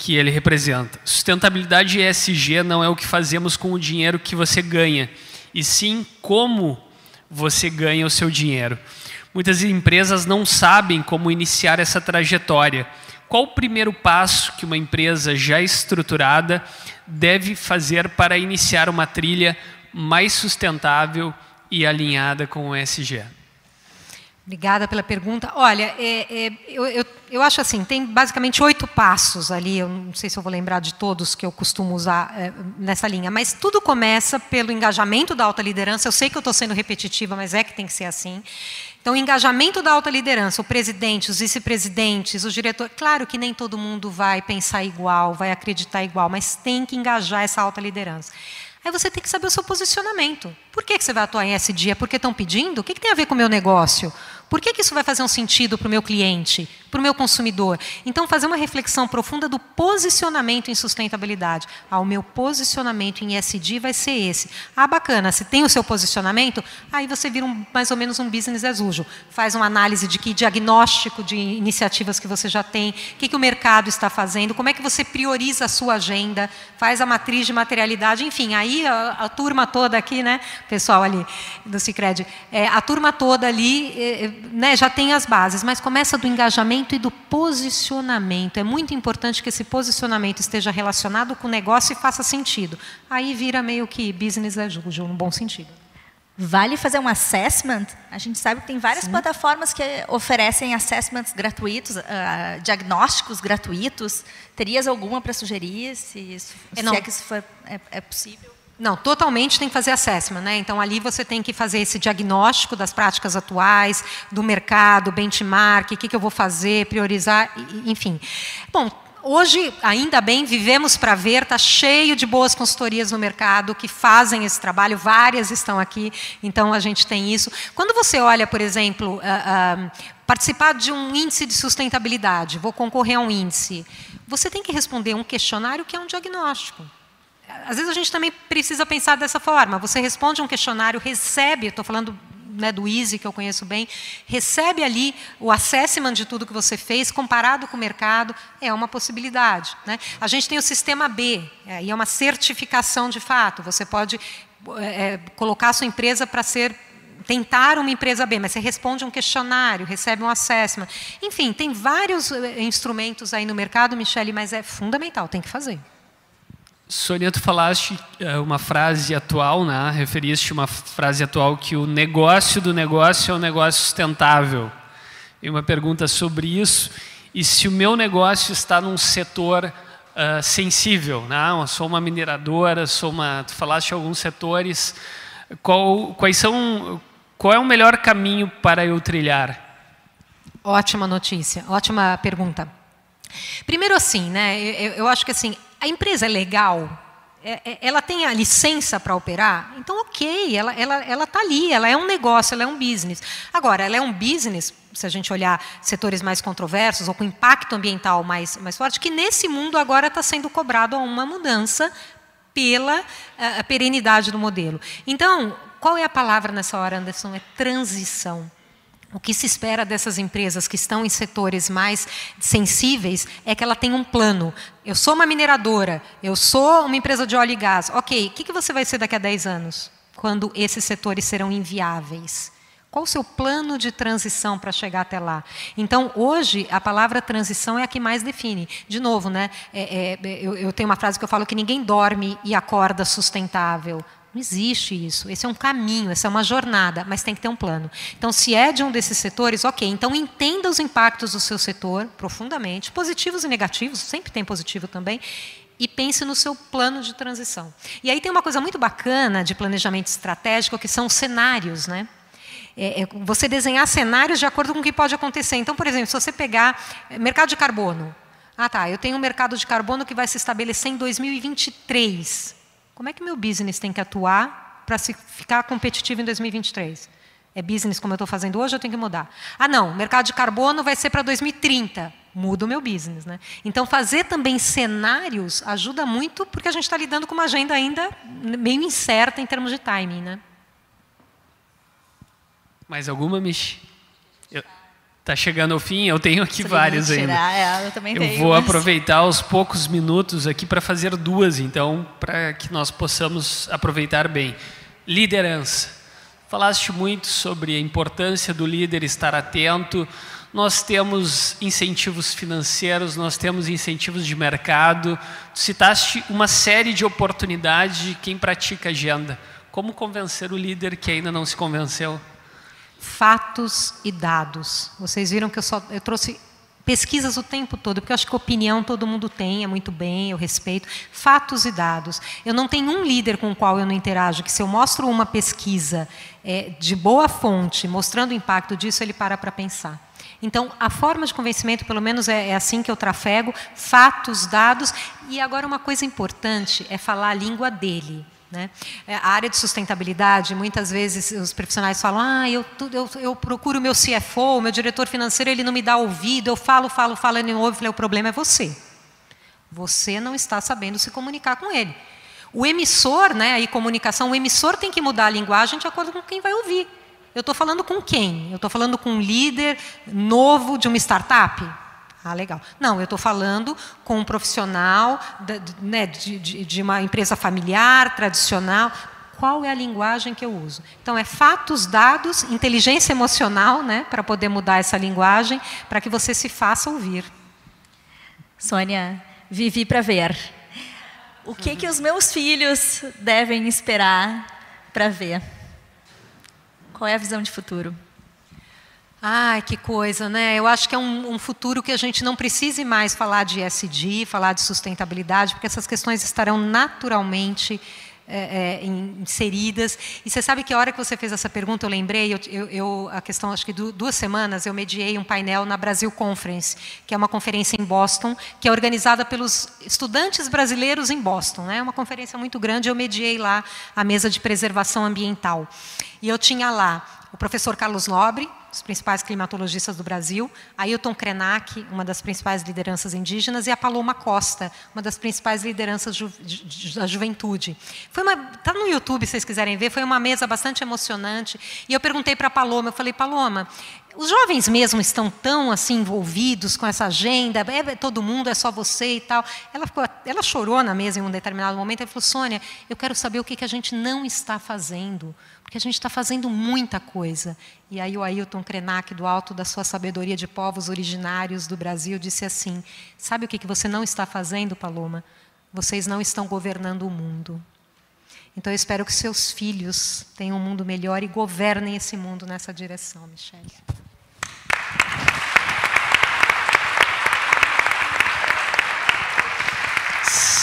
que ele representa. Sustentabilidade ESG não é o que fazemos com o dinheiro que você ganha, e sim como você ganha o seu dinheiro. Muitas empresas não sabem como iniciar essa trajetória. Qual o primeiro passo que uma empresa já estruturada deve fazer para iniciar uma trilha mais sustentável e alinhada com o ESG? Obrigada pela pergunta. Olha, é, é, eu, eu, eu, acho assim, tem basicamente oito passos ali, eu não sei se eu vou lembrar de todos que eu costumo usar é, nessa linha, mas tudo começa pelo engajamento da alta liderança. Eu sei que eu estou sendo repetitiva, mas é que tem que ser assim. Então, o engajamento da alta liderança, o presidente, os vice-presidentes, os diretores. Claro que nem todo mundo vai pensar igual, vai acreditar igual, mas tem que engajar essa alta liderança. Aí você tem que saber o seu posicionamento. Por que você vai atuar em SD? É porque estão pedindo? O que tem a ver com o meu negócio? Por que, que isso vai fazer um sentido para o meu cliente, para o meu consumidor? Então, fazer uma reflexão profunda do posicionamento em sustentabilidade. Ah, o meu posicionamento em ESG vai ser esse. Ah, bacana, se tem o seu posicionamento, aí você vira um, mais ou menos um business as usual. Faz uma análise de que diagnóstico de iniciativas que você já tem, o que, que o mercado está fazendo, como é que você prioriza a sua agenda, faz a matriz de materialidade, enfim, aí a, a turma toda aqui, né, pessoal ali do Cicred, é, a turma toda ali é, é né, já tem as bases, mas começa do engajamento e do posicionamento. É muito importante que esse posicionamento esteja relacionado com o negócio e faça sentido. Aí vira meio que business as usual, no bom sentido. Vale fazer um assessment? A gente sabe que tem várias Sim. plataformas que oferecem assessments gratuitos, uh, diagnósticos gratuitos. Terias alguma para sugerir, se, isso, é, se é que isso for, é, é possível? Não, totalmente tem que fazer assessment, né? Então ali você tem que fazer esse diagnóstico das práticas atuais, do mercado, benchmark, o que, que eu vou fazer, priorizar, enfim. Bom, hoje, ainda bem, vivemos para ver, está cheio de boas consultorias no mercado que fazem esse trabalho, várias estão aqui, então a gente tem isso. Quando você olha, por exemplo, uh, uh, participar de um índice de sustentabilidade, vou concorrer a um índice, você tem que responder um questionário que é um diagnóstico às vezes a gente também precisa pensar dessa forma. Você responde um questionário, recebe, estou falando né, do Easy, que eu conheço bem, recebe ali o assessment de tudo que você fez, comparado com o mercado, é uma possibilidade. Né? A gente tem o sistema B, e é uma certificação de fato. Você pode é, colocar a sua empresa para ser tentar uma empresa B, mas você responde um questionário, recebe um assessment. Enfim, tem vários eh, instrumentos aí no mercado, Michele, mas é fundamental, tem que fazer. Sônia, tu falaste eh, uma frase atual, né? referiste uma frase atual que o negócio do negócio é um negócio sustentável. E uma pergunta sobre isso. E se o meu negócio está num setor uh, sensível, né? eu sou uma mineradora, sou uma, tu falaste de alguns setores, qual, quais são, qual é o melhor caminho para eu trilhar? Ótima notícia, ótima pergunta. Primeiro assim, né? Eu, eu acho que assim, a empresa é legal, é, é, ela tem a licença para operar, então ok, ela está ela, ela tá ali, ela é um negócio, ela é um business. Agora, ela é um business, se a gente olhar setores mais controversos ou com impacto ambiental mais, mais forte, que nesse mundo agora está sendo cobrado uma mudança pela a, a perenidade do modelo. Então, qual é a palavra nessa hora, Anderson? É transição. O que se espera dessas empresas que estão em setores mais sensíveis é que ela tenha um plano. Eu sou uma mineradora, eu sou uma empresa de óleo e gás. Ok, o que você vai ser daqui a 10 anos? Quando esses setores serão inviáveis. Qual o seu plano de transição para chegar até lá? Então, hoje, a palavra transição é a que mais define. De novo, né, é, é, eu, eu tenho uma frase que eu falo que ninguém dorme e acorda sustentável. Não existe isso. Esse é um caminho, essa é uma jornada, mas tem que ter um plano. Então, se é de um desses setores, ok. Então, entenda os impactos do seu setor profundamente, positivos e negativos, sempre tem positivo também, e pense no seu plano de transição. E aí tem uma coisa muito bacana de planejamento estratégico, que são cenários, né? É, é você desenhar cenários de acordo com o que pode acontecer. Então, por exemplo, se você pegar é, mercado de carbono. Ah, tá, eu tenho um mercado de carbono que vai se estabelecer em 2023. Como é que meu business tem que atuar para ficar competitivo em 2023? É business como eu estou fazendo hoje, eu tenho que mudar. Ah, não, mercado de carbono vai ser para 2030. Muda o meu business. Né? Então, fazer também cenários ajuda muito, porque a gente está lidando com uma agenda ainda meio incerta em termos de timing. Né? Mais alguma, Michi? Está chegando ao fim, eu tenho aqui várias ainda. É, eu também eu tenho. vou mas... aproveitar os poucos minutos aqui para fazer duas, então, para que nós possamos aproveitar bem. Liderança. Falaste muito sobre a importância do líder estar atento. Nós temos incentivos financeiros, nós temos incentivos de mercado. Citaste uma série de oportunidades de quem pratica agenda. Como convencer o líder que ainda não se convenceu? Fatos e dados. Vocês viram que eu só eu trouxe pesquisas o tempo todo, porque eu acho que opinião todo mundo tem, é muito bem, eu respeito. Fatos e dados. Eu não tenho um líder com o qual eu não interajo, que se eu mostro uma pesquisa é, de boa fonte, mostrando o impacto disso, ele para para pensar. Então, a forma de convencimento, pelo menos é, é, assim que eu trafego, fatos, dados. E agora, uma coisa importante é falar a língua dele. Né? É, a área de sustentabilidade, muitas vezes os profissionais falam: ah, eu, eu, eu procuro meu CFO, o meu diretor financeiro, ele não me dá ouvido, eu falo, falo, falo, ele não ouve. Eu falei: o problema é você. Você não está sabendo se comunicar com ele. O emissor, né, aí comunicação, o emissor tem que mudar a linguagem de acordo com quem vai ouvir. Eu estou falando com quem? Eu estou falando com um líder novo de uma startup? Ah, legal. Não, eu estou falando com um profissional de, né, de, de, de uma empresa familiar, tradicional. Qual é a linguagem que eu uso? Então, é fatos, dados, inteligência emocional, né, para poder mudar essa linguagem, para que você se faça ouvir. Sônia, vivi para ver. O que, que os meus filhos devem esperar para ver? Qual é a visão de futuro? Ai, que coisa, né? Eu acho que é um, um, futuro que a gente não precise mais falar de ESG, falar de sustentabilidade, porque essas questões estarão naturalmente é, é, inseridas. E você sabe que a hora que você fez essa pergunta, eu lembrei, eu, eu, eu, a questão, acho que duas semanas, eu mediei um painel na Brasil Conference, que é uma conferência em Boston, que é organizada pelos estudantes brasileiros em Boston. É né? uma conferência muito grande, eu mediei lá a mesa de preservação ambiental. E eu tinha lá o professor Carlos Nobre, os principais climatologistas do Brasil, Ailton Krenak, uma das principais lideranças indígenas, e a Paloma Costa, uma das principais lideranças ju da juventude. Foi uma, tá no YouTube, se vocês quiserem ver, foi uma mesa bastante emocionante. E eu perguntei para a Paloma, eu falei, Paloma, os jovens mesmo estão tão assim envolvidos com essa agenda, é, todo mundo, é só você e tal. Ela, ficou, ela chorou na mesa em um determinado momento e falou, Sônia, eu quero saber o que, que a gente não está fazendo, porque a gente está fazendo muita coisa. E aí o Ailton Krenak, do alto da sua sabedoria de povos originários do Brasil, disse assim, sabe o que, que você não está fazendo, Paloma? Vocês não estão governando o mundo. Então eu espero que seus filhos tenham um mundo melhor e governem esse mundo nessa direção, Michelle.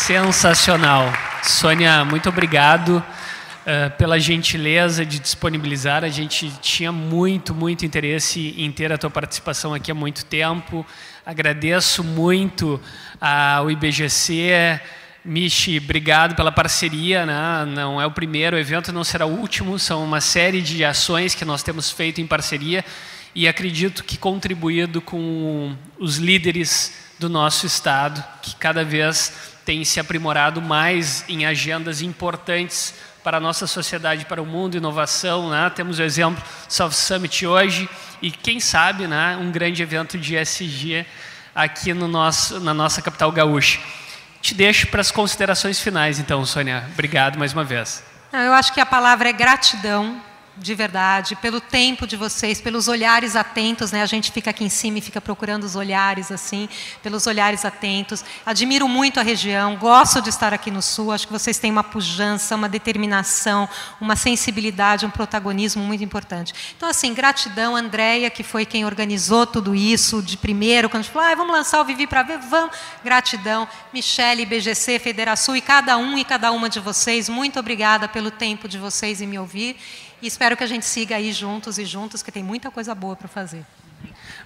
Sensacional. Sônia, muito obrigado uh, pela gentileza de disponibilizar. A gente tinha muito, muito interesse em ter a tua participação aqui há muito tempo. Agradeço muito ao IBGC. Michi, obrigado pela parceria. Né? Não é o primeiro evento, não será o último. São uma série de ações que nós temos feito em parceria e acredito que contribuído com os líderes do nosso estado, que cada vez têm se aprimorado mais em agendas importantes para a nossa sociedade, para o mundo, inovação. Né? Temos o exemplo South Summit hoje e, quem sabe, né, um grande evento de SG aqui no nosso, na nossa capital gaúcha. Te deixo para as considerações finais, então, Sônia. Obrigado mais uma vez. Eu acho que a palavra é gratidão de verdade, pelo tempo de vocês, pelos olhares atentos, né? A gente fica aqui em cima e fica procurando os olhares assim, pelos olhares atentos. Admiro muito a região, gosto de estar aqui no sul, acho que vocês têm uma pujança, uma determinação, uma sensibilidade, um protagonismo muito importante. Então assim, gratidão Andréia, que foi quem organizou tudo isso de primeiro, quando a gente falou, ah, vamos lançar o Vivi para ver, vamos. Gratidão, Michele, BGC, Federação e cada um e cada uma de vocês, muito obrigada pelo tempo de vocês em me ouvir. E espero que a gente siga aí juntos e juntos, que tem muita coisa boa para fazer.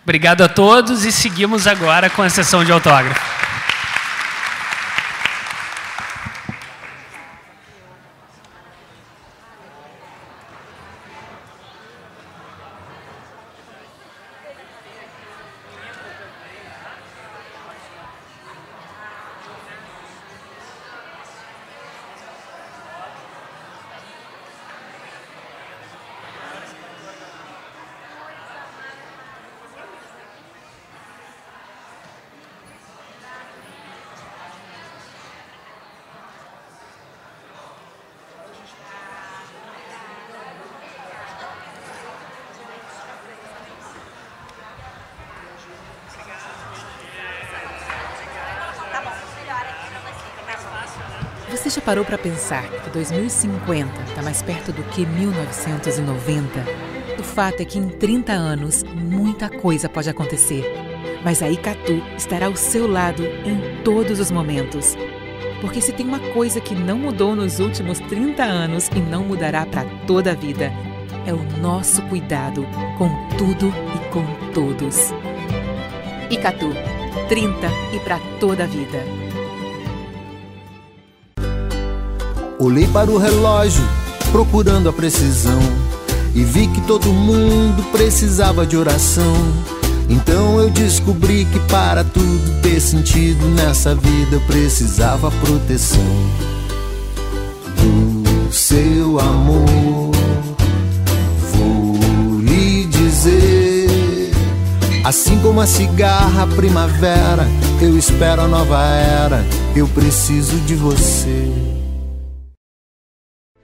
Obrigado a todos e seguimos agora com a sessão de autógrafo. Você já parou para pensar que 2050 está mais perto do que 1990? O fato é que em 30 anos muita coisa pode acontecer. Mas a Icatu estará ao seu lado em todos os momentos. Porque se tem uma coisa que não mudou nos últimos 30 anos e não mudará para toda a vida, é o nosso cuidado com tudo e com todos. Icatu, 30 e para toda a vida. Olhei para o relógio, procurando a precisão, e vi que todo mundo precisava de oração. Então eu descobri que para tudo ter sentido nessa vida eu precisava proteção do seu amor. Vou lhe dizer, assim como a cigarra primavera, eu espero a nova era, eu preciso de você.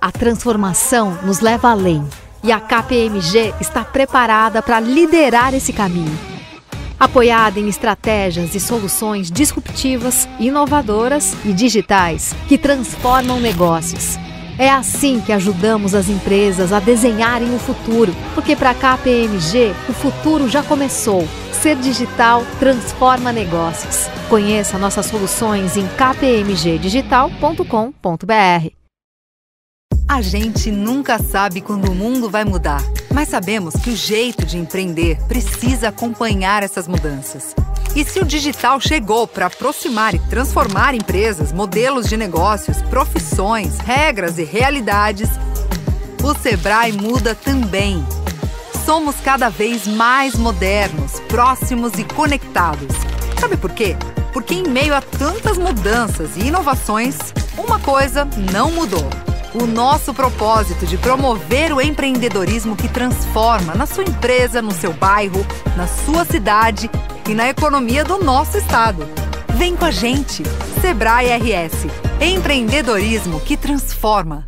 A transformação nos leva além e a KPMG está preparada para liderar esse caminho. Apoiada em estratégias e soluções disruptivas, inovadoras e digitais que transformam negócios. É assim que ajudamos as empresas a desenharem o futuro, porque para a KPMG o futuro já começou. Ser digital transforma negócios. Conheça nossas soluções em kpmgdigital.com.br. A gente nunca sabe quando o mundo vai mudar, mas sabemos que o jeito de empreender precisa acompanhar essas mudanças. E se o digital chegou para aproximar e transformar empresas, modelos de negócios, profissões, regras e realidades, o Sebrae muda também. Somos cada vez mais modernos, próximos e conectados. Sabe por quê? Porque em meio a tantas mudanças e inovações, uma coisa não mudou o nosso propósito de promover o empreendedorismo que transforma na sua empresa, no seu bairro, na sua cidade e na economia do nosso estado. Vem com a gente, Sebrae RS. Empreendedorismo que transforma.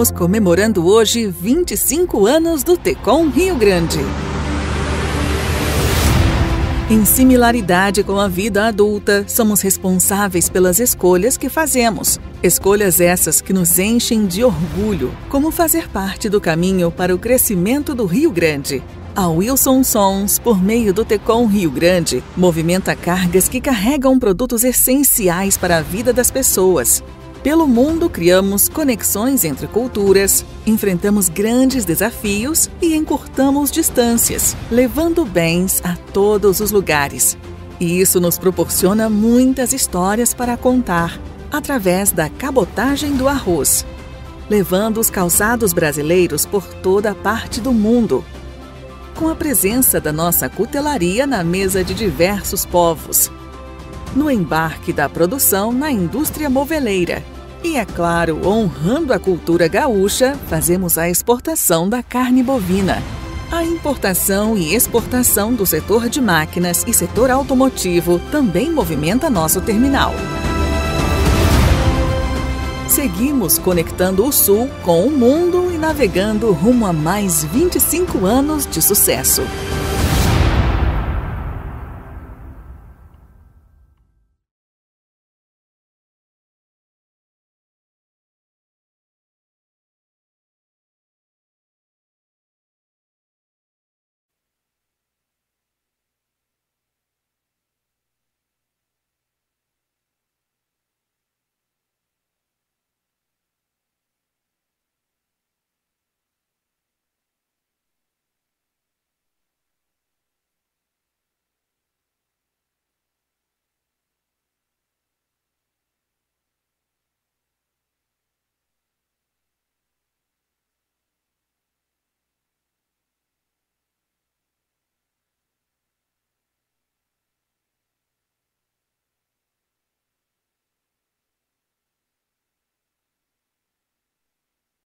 Estamos comemorando hoje 25 anos do Tecom Rio Grande. Em similaridade com a vida adulta, somos responsáveis pelas escolhas que fazemos. Escolhas essas que nos enchem de orgulho, como fazer parte do caminho para o crescimento do Rio Grande. A Wilson Sons, por meio do Tecom Rio Grande, movimenta cargas que carregam produtos essenciais para a vida das pessoas. Pelo mundo, criamos conexões entre culturas, enfrentamos grandes desafios e encurtamos distâncias, levando bens a todos os lugares. E isso nos proporciona muitas histórias para contar através da cabotagem do arroz, levando os calçados brasileiros por toda a parte do mundo. Com a presença da nossa cutelaria na mesa de diversos povos, no embarque da produção na indústria moveleira. E é claro, honrando a cultura gaúcha, fazemos a exportação da carne bovina. A importação e exportação do setor de máquinas e setor automotivo também movimenta nosso terminal. Seguimos conectando o Sul com o mundo e navegando rumo a mais 25 anos de sucesso.